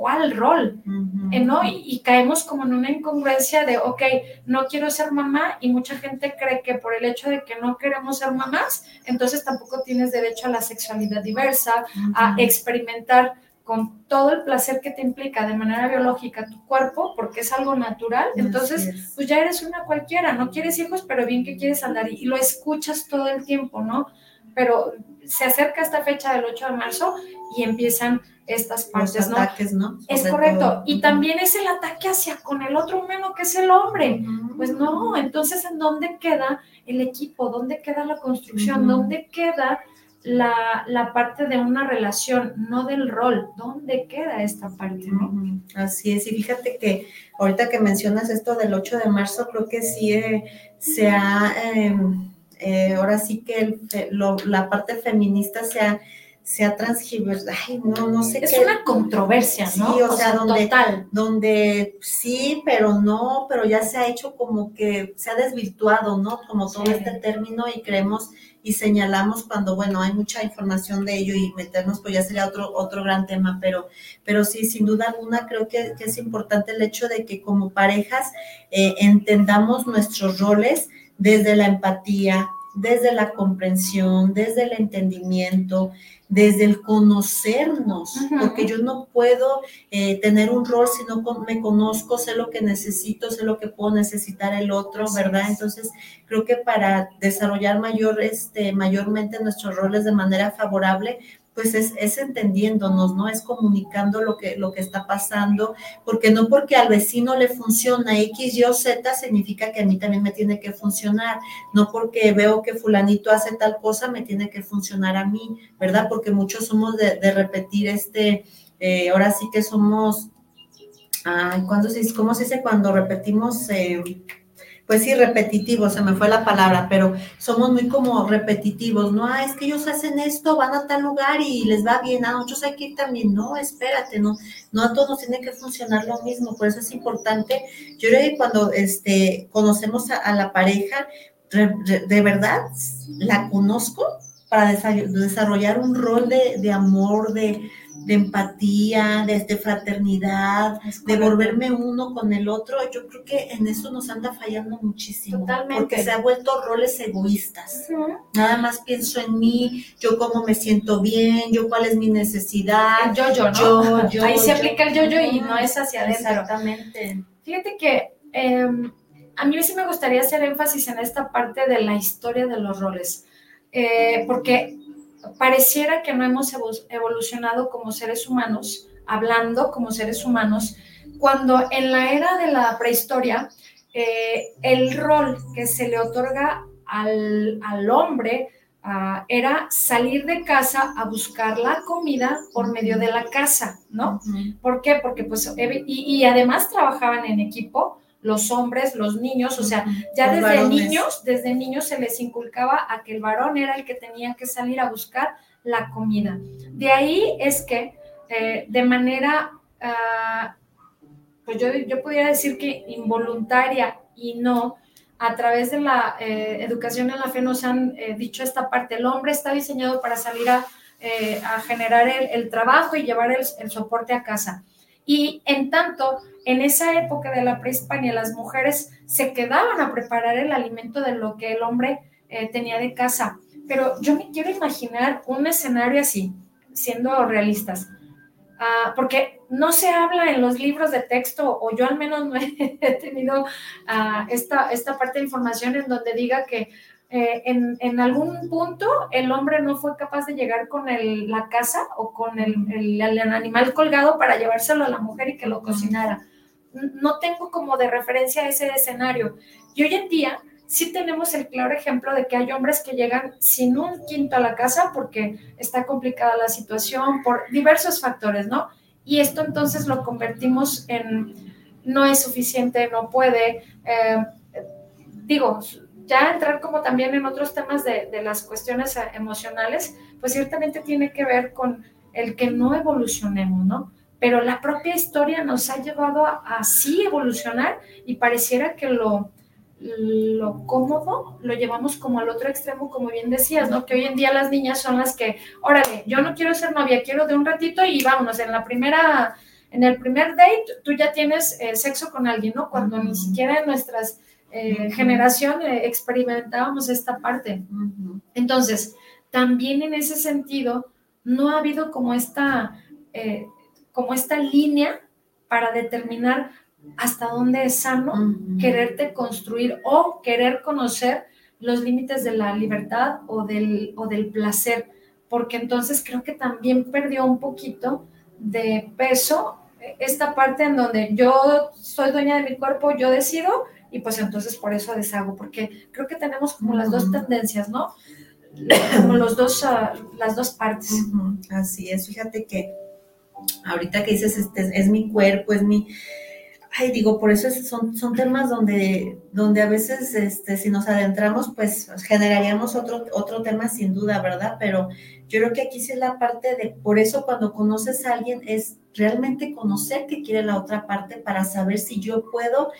¿cuál rol? Eh, ¿No? Y, caemos como en una incongruencia de, ok, no quiero ser mamá y mucha gente cree que por el hecho de que no queremos ser mamás, entonces tampoco tienes derecho a la sexualidad diversa, a experimentar con todo el placer que te implica de manera biológica tu cuerpo, porque es algo natural, entonces pues ya eres una cualquiera, no quieres hijos, pero bien que quieres andar y, lo escuchas todo el tiempo, ¿no? Pero se acerca esta fecha del 8 de marzo y empiezan estas partes, Los ataques, ¿no? Es correcto. Y también es el ataque hacia con el otro humano que es el hombre. Pues no, entonces ¿en dónde queda el equipo? ¿Dónde queda la construcción? ¿Dónde queda la, parte de una relación, no del rol. ¿Dónde queda esta parte? Así es, y fíjate que ahorita que mencionas esto del 8 de marzo, creo que sí eh, se ha, em, eh, ahora sí que la parte feminista se ha se ha transgiversado, no, no sé es una controversia, ¿no? Sí, o, sea, donde, donde sí, pero no, pero ya se ha hecho como que se ha desvirtuado, ¿no? Como todo este término y creemos y señalamos cuando, bueno, hay mucha información de ello y meternos, pues ya sería otro, otro gran tema, pero, pero sí, sin duda alguna, creo que, es importante el hecho de que como parejas eh, entendamos nuestros roles desde la empatía, desde la comprensión, desde el entendimiento, desde el conocernos, porque yo no puedo eh, tener un rol si no me conozco, sé lo que necesito, sé lo que puedo necesitar el otro, ¿verdad? Entonces, creo que para desarrollar mayor, este, mayormente nuestros roles de manera favorable, pues es, entendiéndonos, ¿no? Es comunicando lo que, lo que está pasando, porque no porque al vecino le funciona X, Y o Z significa que a mí también me tiene que funcionar, no porque veo que fulanito hace tal cosa, me tiene que funcionar a mí, ¿verdad? Porque muchos somos de, repetir este, eh, ahora sí que somos, ay, ¿cuándo se, ¿cómo se dice cuando repetimos? Eh, pues sí, repetitivos, se me fue la palabra, pero somos muy como repetitivos, ¿no? Ah, es que ellos hacen esto, van a tal lugar y les va bien, a nosotros hay que también, no, espérate, no, no a todos tiene que funcionar lo mismo, por eso es importante, yo creo que cuando este, conocemos a, la pareja, de verdad, la conozco para desarrollar un rol de, de amor, de, de empatía, de, fraternidad, de volverme uno con el otro, yo creo que en eso nos anda fallando muchísimo. Totalmente. Porque se ha vuelto roles egoístas. Nada más pienso en mí, yo cómo me siento bien, yo cuál es mi necesidad. yo, yo, <laughs> ¿no? Yo, Ahí se aplica el yo-yo y no es hacia adentro. Exactamente. Fíjate que em, a mí sí me gustaría hacer énfasis en esta parte de la historia de los roles. Eh, porque pareciera que no hemos evolucionado como seres humanos, hablando como seres humanos, cuando en la era de la prehistoria, eh, el rol que se le otorga al, hombre ah, era salir de casa a buscar la comida por medio de la casa, ¿no? ¿Por qué? Porque pues, y además trabajaban en equipo, los hombres, los niños, o sea, ya desde niños, desde niños se les inculcaba a que el varón era el que tenía que salir a buscar la comida. De ahí es que eh, de manera, ah, pues yo, yo pudiera decir que involuntaria y no, a través de la eh, educación en la fe nos han eh, dicho esta parte, el hombre está diseñado para salir a, generar el, trabajo y llevar el, el soporte a casa. Y en tanto, en esa época de la prehispania, las mujeres se quedaban a preparar el alimento de lo que el hombre eh, tenía de casa. Pero yo me quiero imaginar un escenario así, siendo realistas. Ah, porque no se habla en los libros de texto, o yo al menos no he <laughs> tenido ah, esta, esta parte de información en donde diga que eh, en, algún punto el hombre no fue capaz de llegar con la casa o con el, animal colgado para llevárselo a la mujer y que lo cocinara. No tengo como de referencia ese escenario. Y hoy en día sí tenemos el claro ejemplo de que hay hombres que llegan sin un quinto a la casa porque está complicada la situación por diversos factores, ¿no? Y esto entonces lo convertimos en no es suficiente, no puede. Eh, digo, ya entrar como también en otros temas de, las cuestiones eh, emocionales, pues ciertamente tiene que ver con el que no evolucionemos, ¿no? Pero la propia historia nos ha llevado a así evolucionar y pareciera que lo, lo cómodo lo llevamos como al otro extremo, como bien decías, ¿no? Que hoy en día las niñas son las que, órale, yo no quiero ser novia, quiero de un ratito y vámonos, en la primera, en el primer date tú ya tienes eh, sexo con alguien, ¿no? Cuando ni siquiera en nuestras eh, generación eh, experimentábamos esta parte. Entonces, también en ese sentido, no ha habido como esta, como esta línea para determinar hasta dónde es sano quererte construir o querer conocer los límites de la libertad o del, o del placer, porque entonces creo que también perdió un poquito de peso esta parte en donde yo soy dueña de mi cuerpo, yo decido y pues entonces por eso deshago, porque creo que tenemos como las dos tendencias, ¿no? Como los dos, ah, las dos partes. Así es, fíjate que ahorita que dices, este, es mi cuerpo, es mi ay, digo, por eso son, son temas donde, donde a veces, este, si nos adentramos, pues generaríamos otro, otro tema sin duda, ¿verdad? Pero yo creo que aquí sí es la parte de, por eso cuando conoces a alguien es realmente conocer qué quiere la otra parte para saber si yo puedo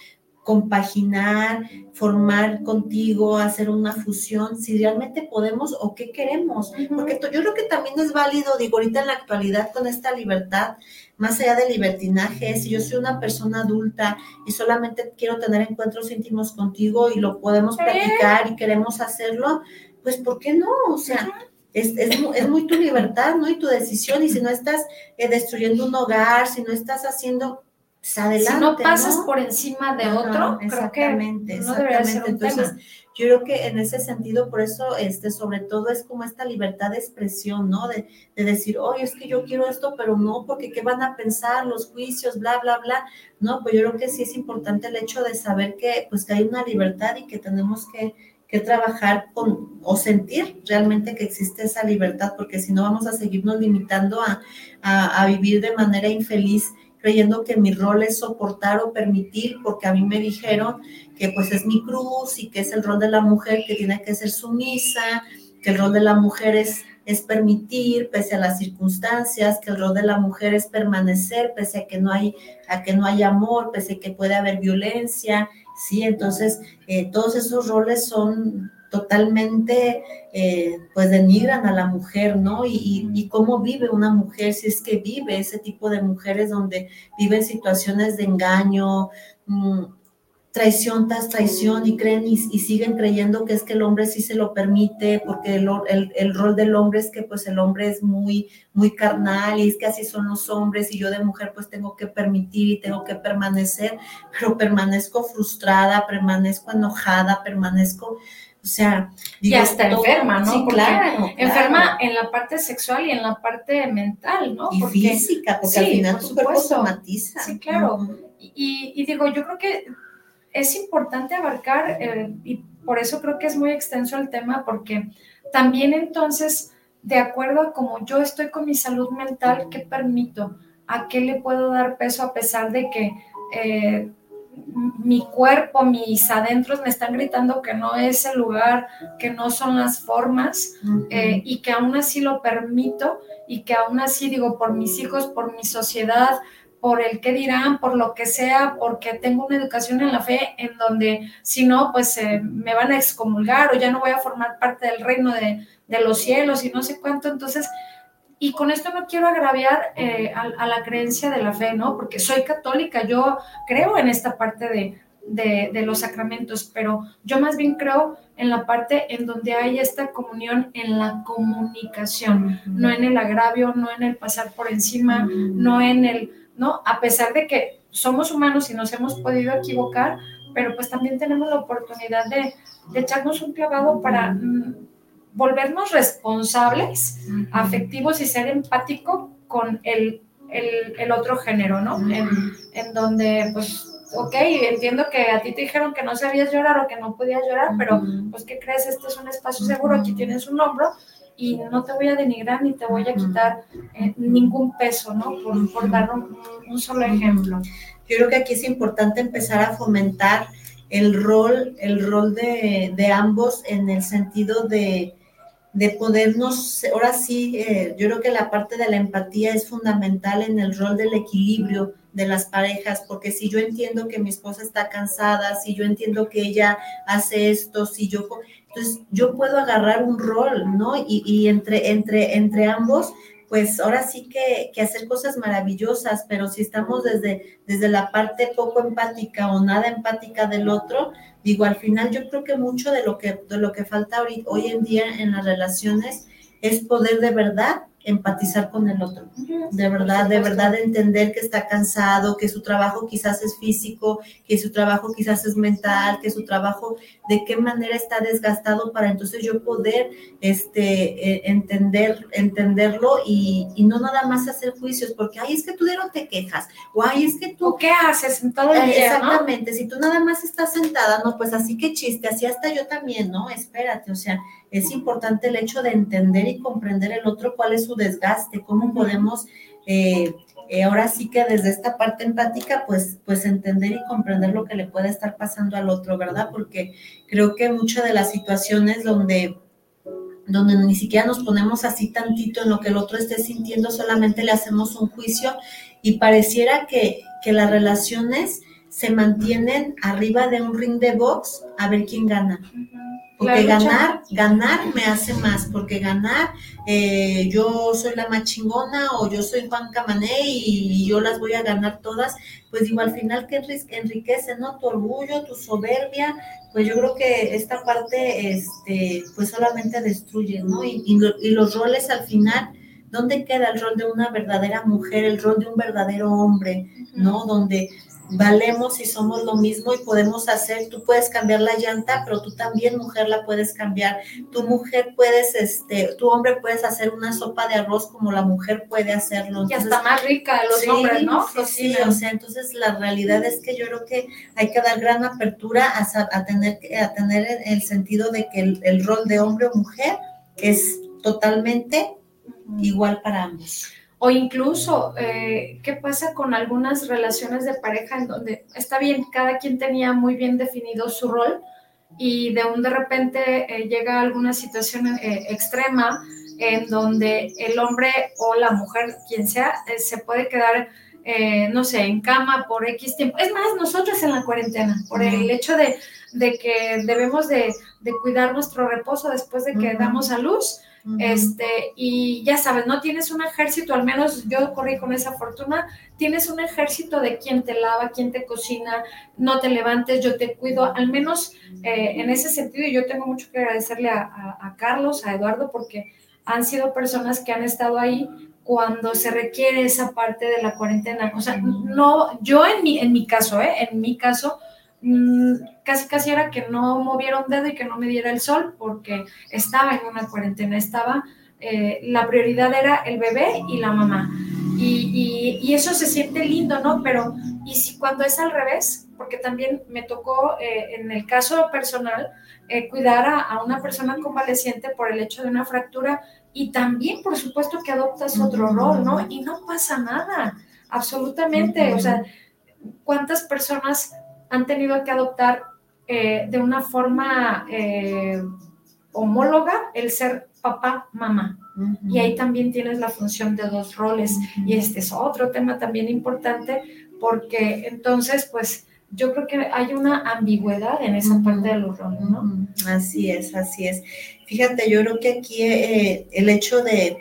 compaginar, formar contigo, hacer una fusión, si realmente podemos o qué queremos. Porque yo creo que también es válido, digo, ahorita en la actualidad con esta libertad, más allá del libertinaje, si yo soy una persona adulta y solamente quiero tener encuentros íntimos contigo y lo podemos platicar y queremos hacerlo, pues ¿por qué no? O sea... Es, es, muy tu libertad, ¿no? Y tu decisión. Y si no estás eh, destruyendo un hogar, si no estás haciendo pues, si no pasas por encima de otro, exactamente, creo que no exactamente. Entonces, yo creo que en ese sentido, por eso, este, sobre todo es como esta libertad de expresión, ¿no? De, de decir, oye, es que yo quiero esto, pero no, porque qué van a pensar los juicios, bla, bla, bla. No, pues yo creo que sí es importante el hecho de saber que, pues, que hay una libertad y que tenemos que, que trabajar con o sentir realmente que existe esa libertad, porque si no vamos a seguirnos limitando a, a, a vivir de manera infeliz creyendo que mi rol es soportar o permitir, porque a mí me dijeron que pues es mi cruz y que es el rol de la mujer que tiene que ser sumisa, que el rol de la mujer es, es permitir pese a las circunstancias, que el rol de la mujer es permanecer pese a que no hay, a que no hay amor, pese a que puede haber violencia, ¿sí? Entonces, eh, todos esos roles son totalmente, eh, pues denigran a la mujer, ¿no? Y, cómo vive una mujer, si es que vive ese tipo de mujeres donde viven situaciones de engaño, mm, traición tras traición y creen y, siguen creyendo que es que el hombre sí se lo permite, porque el, el, rol del hombre es que pues el hombre es muy, muy carnal y es que así son los hombres y yo de mujer pues tengo que permitir y tengo que permanecer, pero permanezco frustrada, permanezco enojada, permanezco o sea, y hasta enferma, ¿no? Sí, claro, Enferma en la parte sexual y en la parte mental, ¿no? Y física, porque al final tu cuerpo somatiza. Sí, claro. y, digo, yo creo que es importante abarcar, eh, y por eso creo que es muy extenso el tema, porque también entonces, de acuerdo a cómo yo estoy con mi salud mental, ¿qué permito? ¿A qué le puedo dar peso a pesar de que... Eh, mi cuerpo, mis adentros me están gritando que no es el lugar, que no son las formas eh, y que aún así lo permito y que aún así digo por mis hijos, por mi sociedad, por el que dirán, por lo que sea, porque tengo una educación en la fe en donde si no, pues eh, me van a excomulgar o ya no voy a formar parte del reino de, de los cielos y no sé cuánto. Entonces, y con esto no quiero agraviar eh, a, la creencia de la fe, ¿no? Porque soy católica, yo creo en esta parte de, de, los sacramentos, pero yo más bien creo en la parte en donde hay esta comunión en la comunicación, no en el agravio, no en el pasar por encima, no en el, ¿no? A pesar de que somos humanos y nos hemos podido equivocar, pero pues también tenemos la oportunidad de, de echarnos un clavado para volvernos responsables, afectivos y ser empático con el, el, otro género, ¿no? En, donde, pues, ok, entiendo que a ti te dijeron que no sabías llorar o que no podías llorar, pero, pues, ¿qué crees? Este es un espacio seguro, aquí tienes un hombro y no te voy a denigrar ni te voy a quitar eh, ningún peso, ¿no? Por, dar un, solo ejemplo. Yo creo que aquí es importante empezar a fomentar el rol, el rol de, de ambos en el sentido de, de podernos, ahora sí, eh, yo creo que la parte de la empatía es fundamental en el rol del equilibrio de las parejas, porque si yo entiendo que mi esposa está cansada, si yo entiendo que ella hace esto, si yo, entonces yo puedo agarrar un rol, ¿no? Y, y entre, entre, entre ambos pues ahora sí que, que, hacer cosas maravillosas, pero si estamos desde, desde la parte poco empática o nada empática del otro, digo, al final yo creo que mucho de lo que, de lo que falta hoy, hoy en día en las relaciones es poder de verdad empatizar con el otro, de verdad, de verdad entender que está cansado, que su trabajo quizás es físico, que su trabajo quizás es mental, que su trabajo de qué manera está desgastado para entonces yo poder este, eh, entender, entenderlo y, no nada más hacer juicios, porque, ay, es que tú de no te quejas, o ay, es que tú... ¿Qué haces en todo el día? Exactamente, si tú nada más estás sentada, no, pues así que chiste, así hasta yo también, ¿no? Espérate, o sea, es importante el hecho de entender y comprender el otro cuál es su desgaste, cómo podemos, eh, eh, ahora sí que desde esta parte empática, pues, pues entender y comprender lo que le puede estar pasando al otro, ¿verdad? Porque creo que muchas de las situaciones donde donde ni siquiera nos ponemos así tantito en lo que el otro esté sintiendo, solamente le hacemos un juicio y pareciera que, que las relaciones se mantienen arriba de un ring de box a ver quién gana. Porque ganar, ganar me hace más, porque ganar, eh, yo soy la más chingona o yo soy Juan Camané y, yo las voy a ganar todas, pues digo, al final que enriquece, ¿no? Tu orgullo, tu soberbia, pues yo creo que esta parte, este, pues solamente destruye, ¿no? Y, y los roles al final, ¿dónde queda el rol de una verdadera mujer, el rol de un verdadero hombre, ¿no? Donde valemos y somos lo mismo y podemos hacer, tú puedes cambiar la llanta, pero tú también mujer la puedes cambiar. Tu mujer puedes, este, tu hombre puedes hacer una sopa de arroz como la mujer puede hacerlo. y hasta más rica de los hombres, ¿no? Sí, o sea, entonces la realidad es que yo creo que hay que dar gran apertura a, a tener, a tener el sentido de que el rol de hombre o mujer es totalmente igual para ambos. O incluso, eh, ¿qué pasa con algunas relaciones de pareja en donde está bien, cada quien tenía muy bien definido su rol y de un de repente eh, llega alguna situación eh, extrema en donde el hombre o la mujer, quien sea, se puede quedar, no sé, en cama por X tiempo. Es más, nosotros en la cuarentena, por el hecho de, que debemos de, cuidar nuestro reposo después de que damos a luz este, y ya sabes, no tienes un ejército, al menos yo corrí con esa fortuna, tienes un ejército de quien te lava, quien te cocina, no te levantes, yo te cuido, al menos eh, en ese sentido, yo tengo mucho que agradecerle a, Carlos, a Eduardo, porque han sido personas que han estado ahí cuando se requiere esa parte de la cuarentena. O sea, no, yo en mi, en mi caso, ¿eh? en mi caso, Mm, casi casi era que no moviera un dedo y que no me diera el sol porque estaba en una cuarentena, estaba, eh, la prioridad era el bebé y la mamá. Y, eso se siente lindo, ¿no? Pero, ¿y si cuando es al revés? Porque también me tocó, eh, en el caso personal, eh, cuidar a, una persona convaleciente por el hecho de una fractura y también, por supuesto, que adoptas otro rol, ¿no? Y no pasa nada, absolutamente. O sea, ¿cuántas personas han tenido que adoptar eh, de una forma eh, homóloga el ser papá, mamá. Y ahí también tienes la función de dos roles. Y este es otro tema también importante porque entonces, pues, yo creo que hay una ambigüedad en esa parte de los roles, ¿no? Así es, así es. Fíjate, yo creo que aquí eh, el hecho de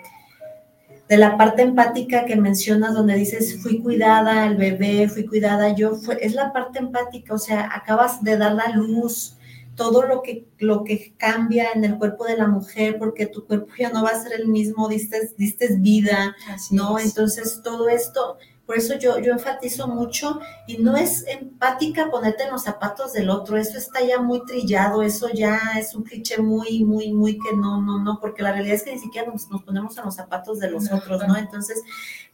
de la parte empática que mencionas, donde dices, fui cuidada, el bebé, fui cuidada yo, fue, es la parte empática, o sea, acabas de dar la luz, todo lo que, lo que cambia en el cuerpo de la mujer, porque tu cuerpo ya no va a ser el mismo, diste, diste vida, ¿no? Entonces, todo esto por eso yo, yo enfatizo mucho y no es empática ponerte en los zapatos del otro, eso está ya muy trillado, eso ya es un cliché muy, muy, muy que no, no, no, porque la realidad es que ni siquiera nos, nos ponemos en los zapatos de los otros, ¿no? Entonces,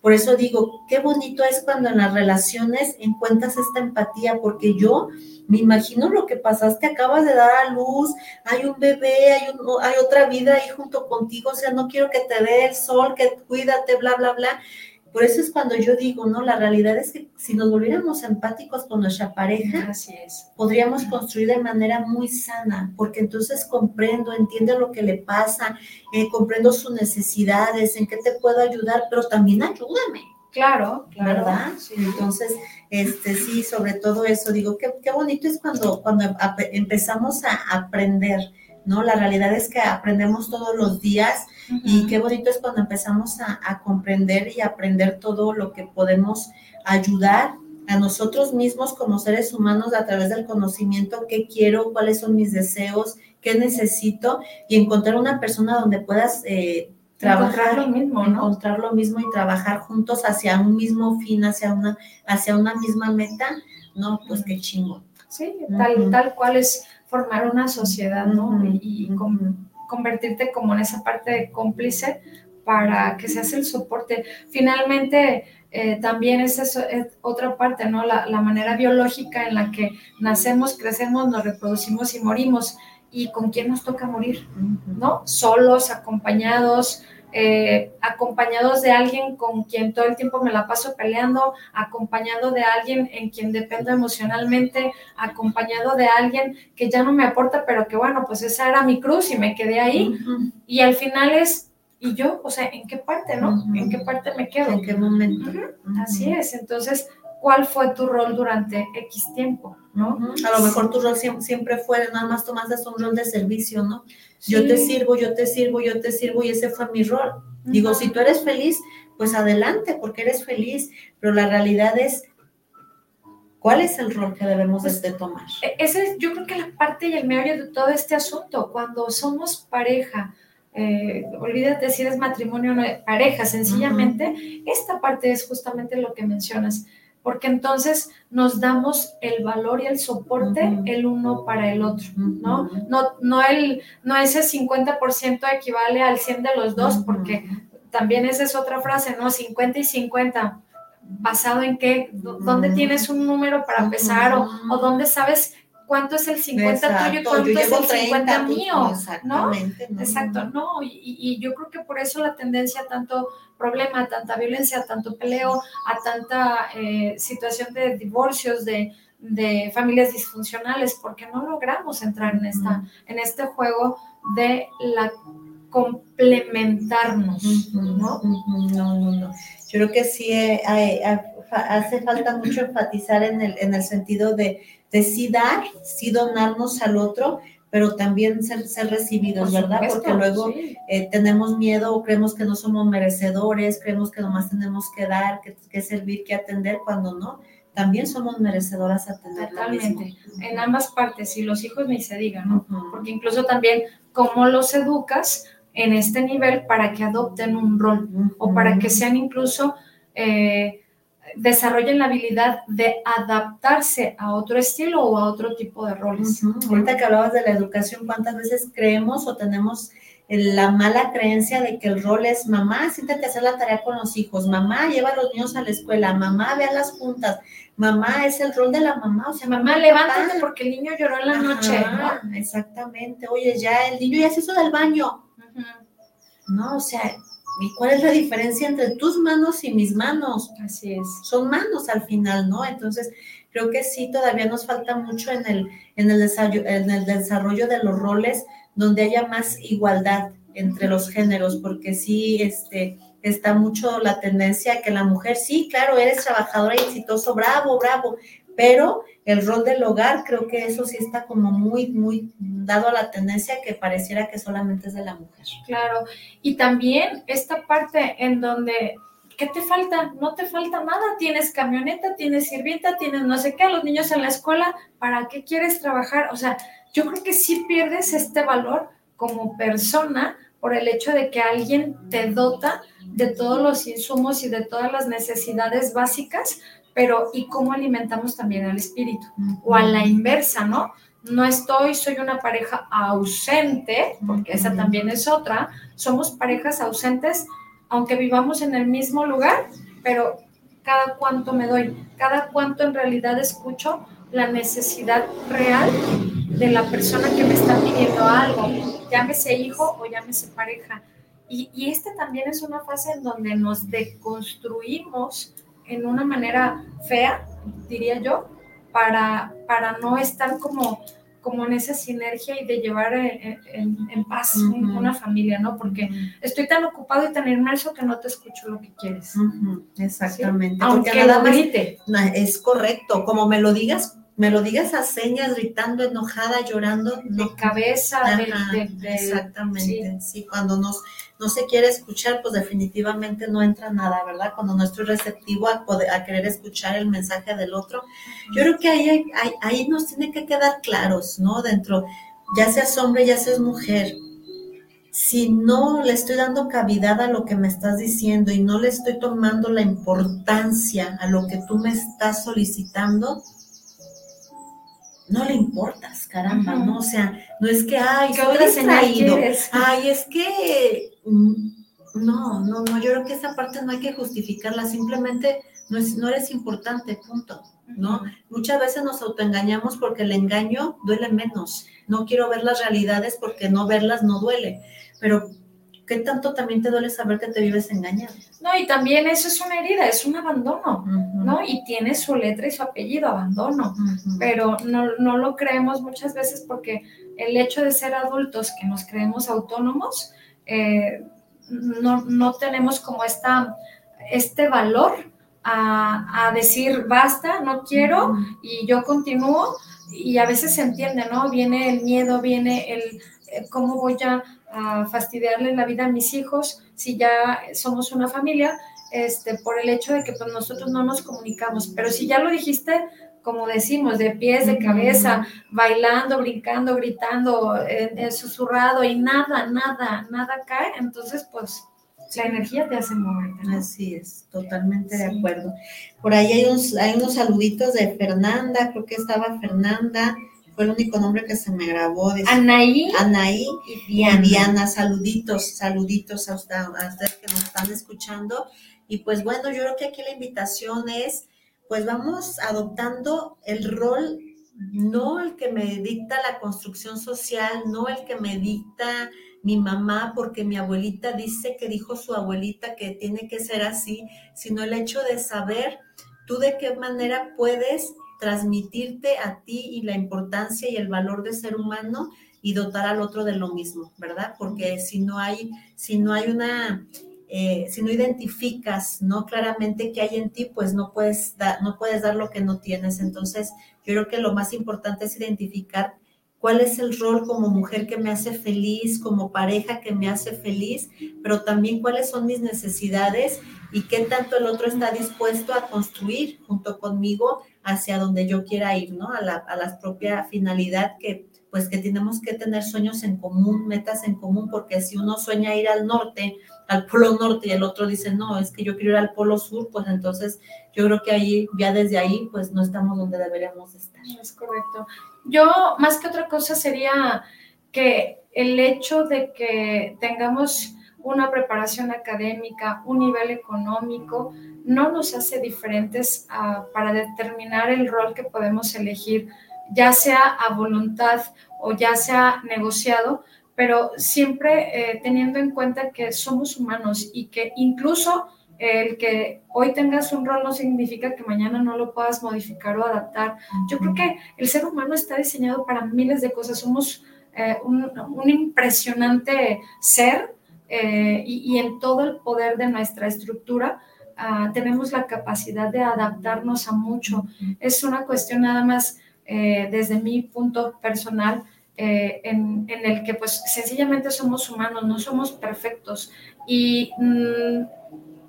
por eso digo, qué bonito es cuando en las relaciones encuentras esta empatía, porque yo me imagino lo que pasaste, acabas de dar a luz, hay un bebé, hay, un, hay otra vida ahí junto contigo, o sea, no quiero que te dé el sol, que cuídate, bla, bla, bla. Por eso es cuando yo digo, ¿no? La realidad es que si nos volviéramos empáticos con nuestra pareja, Así es. podríamos construir de manera muy sana, porque entonces comprendo, entiendo lo que le pasa, eh, comprendo sus necesidades, en qué te puedo ayudar, pero también ayúdame. Claro, claro. ¿Verdad? Entonces, este, sí, sobre todo eso, digo, qué, qué bonito es cuando, cuando empezamos a aprender, ¿no? La realidad es que aprendemos todos los días y qué bonito es cuando empezamos a, a, comprender y aprender todo lo que podemos ayudar a nosotros mismos como seres humanos a través del conocimiento, qué quiero, cuáles son mis deseos, qué necesito y encontrar una persona donde puedas eh, trabajar lo mismo, encontrar lo mismo y trabajar juntos hacia un mismo fin, hacia una, hacia una misma meta, no, pues qué chingo. Sí, tal, tal cual es formar una sociedad, ¿no? Y, convertirte como en esa parte de cómplice para que seas el soporte. Finalmente, eh, también es, eso, es otra parte, ¿no? La, la, manera biológica en la que nacemos, crecemos, nos reproducimos y morimos y con quién nos toca morir, ¿no? Solos, acompañados, eh, acompañados de alguien con quien todo el tiempo me la paso peleando, acompañado de alguien en quien dependo emocionalmente, acompañado de alguien que ya no me aporta, pero que bueno, pues esa era mi cruz y me quedé ahí. Y al final es, ¿y yo? O sea, ¿en qué parte, no? ¿En qué parte me quedo? ¿En qué momento? Así es, entonces cuál fue tu rol durante X tiempo, ¿no? A lo mejor tu rol siempre, fue, nada más tomaste un rol de servicio, ¿no? Yo te sirvo, yo te sirvo, yo te sirvo y ese fue mi rol. Digo, si tú eres feliz, pues adelante, porque eres feliz, pero la realidad es, ¿cuál es el rol que debemos pues, de tomar? E-, esa es, yo creo que la parte y el meollo de todo este asunto, cuando somos pareja, eh, olvídate si eres matrimonio o no, pareja, sencillamente, esta parte es justamente lo que mencionas porque entonces nos damos el valor y el soporte el uno para el otro, ¿no? No, no, el, no ese 50% equivale al 100 de los dos, porque también esa es otra frase, ¿no? 50 y 50, basado en qué, dónde tienes un número para empezar o, o dónde sabes cuánto es el 50 tuyo y cuánto es el 50 mío, ¿no? Exacto, no, y, y, yo creo que por eso la tendencia a tanto problema, a tanta violencia, a tanto peleo, a tanta eh, situación de divorcios, de, de, familias disfuncionales, porque no logramos entrar en, esta, en este juego de la complementarnos, ¿no? No, no, no. Yo creo que sí eh, hace falta mucho enfatizar en el, en el sentido de de sí dar, sí donarnos al otro, pero también ser, ser recibidos, ¿verdad? Porque luego eh, tenemos miedo o creemos que no somos merecedores, creemos que nomás tenemos que dar, que, servir, que atender, cuando no, también somos merecedoras atender. Totalmente, en ambas partes, y los hijos ni se digan, ¿no? Porque incluso también cómo los educas en este nivel para que adopten un rol o para que sean incluso... Eh, desarrollen la habilidad de adaptarse a otro estilo o a otro tipo de roles. Ahorita que hablabas de la educación, ¿cuántas veces creemos o tenemos la mala creencia de que el rol es mamá, siéntate a hacer la tarea con los hijos, mamá lleva a los niños a la escuela, mamá ve a las juntas, mamá es el rol de la mamá, o sea, mamá, levántate porque el niño lloró en la noche. Exactamente, oye, ya el niño ya se hizo del baño. No, o sea, ¿Y cuál es la diferencia entre tus manos y mis manos? Así es. Son manos al final, ¿no? Entonces, creo que sí, todavía nos falta mucho en el, en el, desarrollo, en el desarrollo de los roles donde haya más igualdad entre los géneros, porque sí, este, está mucho la tendencia que la mujer, sí, claro, eres trabajadora y exitoso, bravo, bravo, pero el rol del hogar, creo que eso sí está como muy, muy dado a la tendencia que pareciera que solamente es de la mujer. Claro, y también esta parte en donde, ¿qué te falta? No te falta nada, tienes camioneta, tienes sirvienta, tienes no sé qué, los niños en la escuela, ¿para qué quieres trabajar? O sea, yo creo que sí pierdes este valor como persona por el hecho de que alguien te dota de todos los insumos y de todas las necesidades básicas pero ¿y cómo alimentamos también al espíritu? O a la inversa, ¿no? No estoy, soy una pareja ausente, porque esa también es otra, somos parejas ausentes, aunque vivamos en el mismo lugar, pero cada cuánto me doy, cada cuánto en realidad escucho la necesidad real de la persona que me está pidiendo algo, llámese hijo o llámese pareja. Y, y este también es una fase en donde nos deconstruimos en una manera fea, diría yo, para, para no estar como, como en esa sinergia y de llevar eh, en, paz una familia, ¿no? Porque estoy tan ocupado y tan inmerso que no te escucho lo que quieres. Exactamente. Aunque nada grite. Es correcto. Como me lo digas, me lo digas a señas, gritando, enojada, llorando. De cabeza, de, Exactamente. Sí. cuando nos, no se quiere escuchar, pues definitivamente no entra nada, ¿verdad? Cuando no estoy receptivo a, poder, a querer escuchar el mensaje del otro. Yo creo que ahí, ahí, ahí nos tiene que quedar claros, ¿no? Dentro, ya seas hombre, ya seas mujer, si no le estoy dando cavidad a lo que me estás diciendo y no le estoy tomando la importancia a lo que tú me estás solicitando, no le importas, caramba, ¿no? O sea, no es que, ay, soy distraído, ay, es que, mm, no, no, no, yo creo que esa parte no hay que justificarla, simplemente no, es, no eres importante, punto, ¿no? Muchas veces nos autoengañamos porque el engaño duele menos, no quiero ver las realidades porque no verlas no duele, pero ¿qué tanto también te duele saber que te vives engañado? No, y también eso es una herida, es un abandono, ¿no? Y tiene su letra y su apellido, abandono, pero no, no, lo creemos muchas veces porque el hecho de ser adultos que nos creemos autónomos, eh, no, no, tenemos como esta, este valor a, a decir basta, no quiero y yo continúo y a veces se entiende, ¿no? Viene el miedo, viene el cómo voy a a fastidiarle la vida a mis hijos si ya somos una familia, este, por el hecho de que pues, nosotros no nos comunicamos. Pero si ya lo dijiste, como decimos, de pies, de cabeza, bailando, brincando, gritando, susurrado y nada, nada, nada cae, entonces pues la energía te hace moverte. Así es, totalmente de acuerdo. Por ahí hay unos, hay unos saluditos de Fernanda, creo que estaba Fernanda fue el único nombre que se me grabó. De Anaí. Anaí y Diana. Saluditos, saluditos a, ustedes que nos están escuchando. Y pues bueno, yo creo que aquí la invitación es, pues vamos adoptando el rol, no el que me dicta la construcción social, no el que me dicta mi mamá porque mi abuelita dice que dijo su abuelita que tiene que ser así, sino el hecho de saber tú de qué manera puedes transmitirte a ti y la importancia y el valor de ser humano y dotar al otro de lo mismo, ¿verdad? Porque si no hay, si no hay una, eh, si no identificas, ¿no? Claramente que hay en ti, pues no puedes, dar, no puedes dar lo que no tienes. Entonces, yo creo que lo más importante es identificar cuál es el rol como mujer que me hace feliz, como pareja que me hace feliz, pero también cuáles son mis necesidades y qué tanto el otro está dispuesto a construir junto conmigo hacia donde yo quiera ir, ¿no? A la, a la propia finalidad que pues que tenemos que tener sueños en común, metas en común, porque si uno sueña ir al norte, al polo norte y el otro dice, no, es que yo quiero ir al polo sur, pues entonces yo creo que ahí, ya desde ahí, pues no estamos donde deberíamos estar. Es correcto. Yo, más que otra cosa, sería que el hecho de que tengamos una preparación académica, un nivel económico, no nos hace diferentes ah, para determinar el rol que podemos elegir, ya sea a voluntad o ya sea negociado, pero siempre eh, teniendo en cuenta que somos humanos y que incluso el que hoy tengas un rol no significa que mañana no lo puedas modificar o adaptar. Yo creo que el ser humano está diseñado para miles de cosas. Somos eh, un, impresionante ser eh, y, en todo el poder de nuestra estructura ah, tenemos la capacidad de adaptarnos a mucho. Es una cuestión nada más eh, desde mi punto personal. Eh, en, el que pues sencillamente somos humanos, no somos perfectos. Y mm,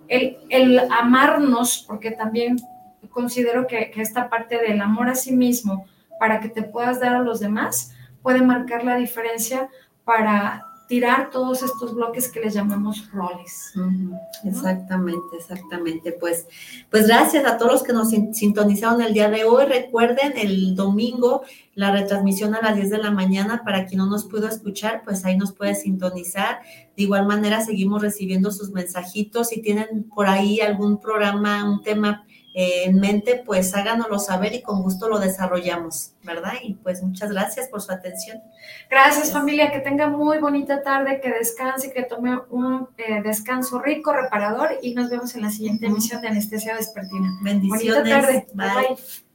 el, el, amarnos, porque también considero que, que, esta parte del amor a sí mismo para que te puedas dar a los demás puede marcar la diferencia para tirar todos estos bloques que les llamamos roles. Exactamente, exactamente. Pues, pues gracias a todos los que nos sintonizaron el día de hoy. Recuerden el domingo la retransmisión a las 10 de la mañana para quien no nos pudo escuchar, pues ahí nos puede sintonizar. De igual manera seguimos recibiendo sus mensajitos. Si tienen por ahí algún programa, un tema en mente, pues háganoslo saber y con gusto lo desarrollamos, ¿verdad? Y pues muchas gracias por su atención. Gracias, familia, que tenga muy bonita tarde, que descanse, que tome un eh, descanso rico, reparador y nos vemos en la siguiente emisión de Anestesia Despertina. Bendiciones. Bonita tarde. bye.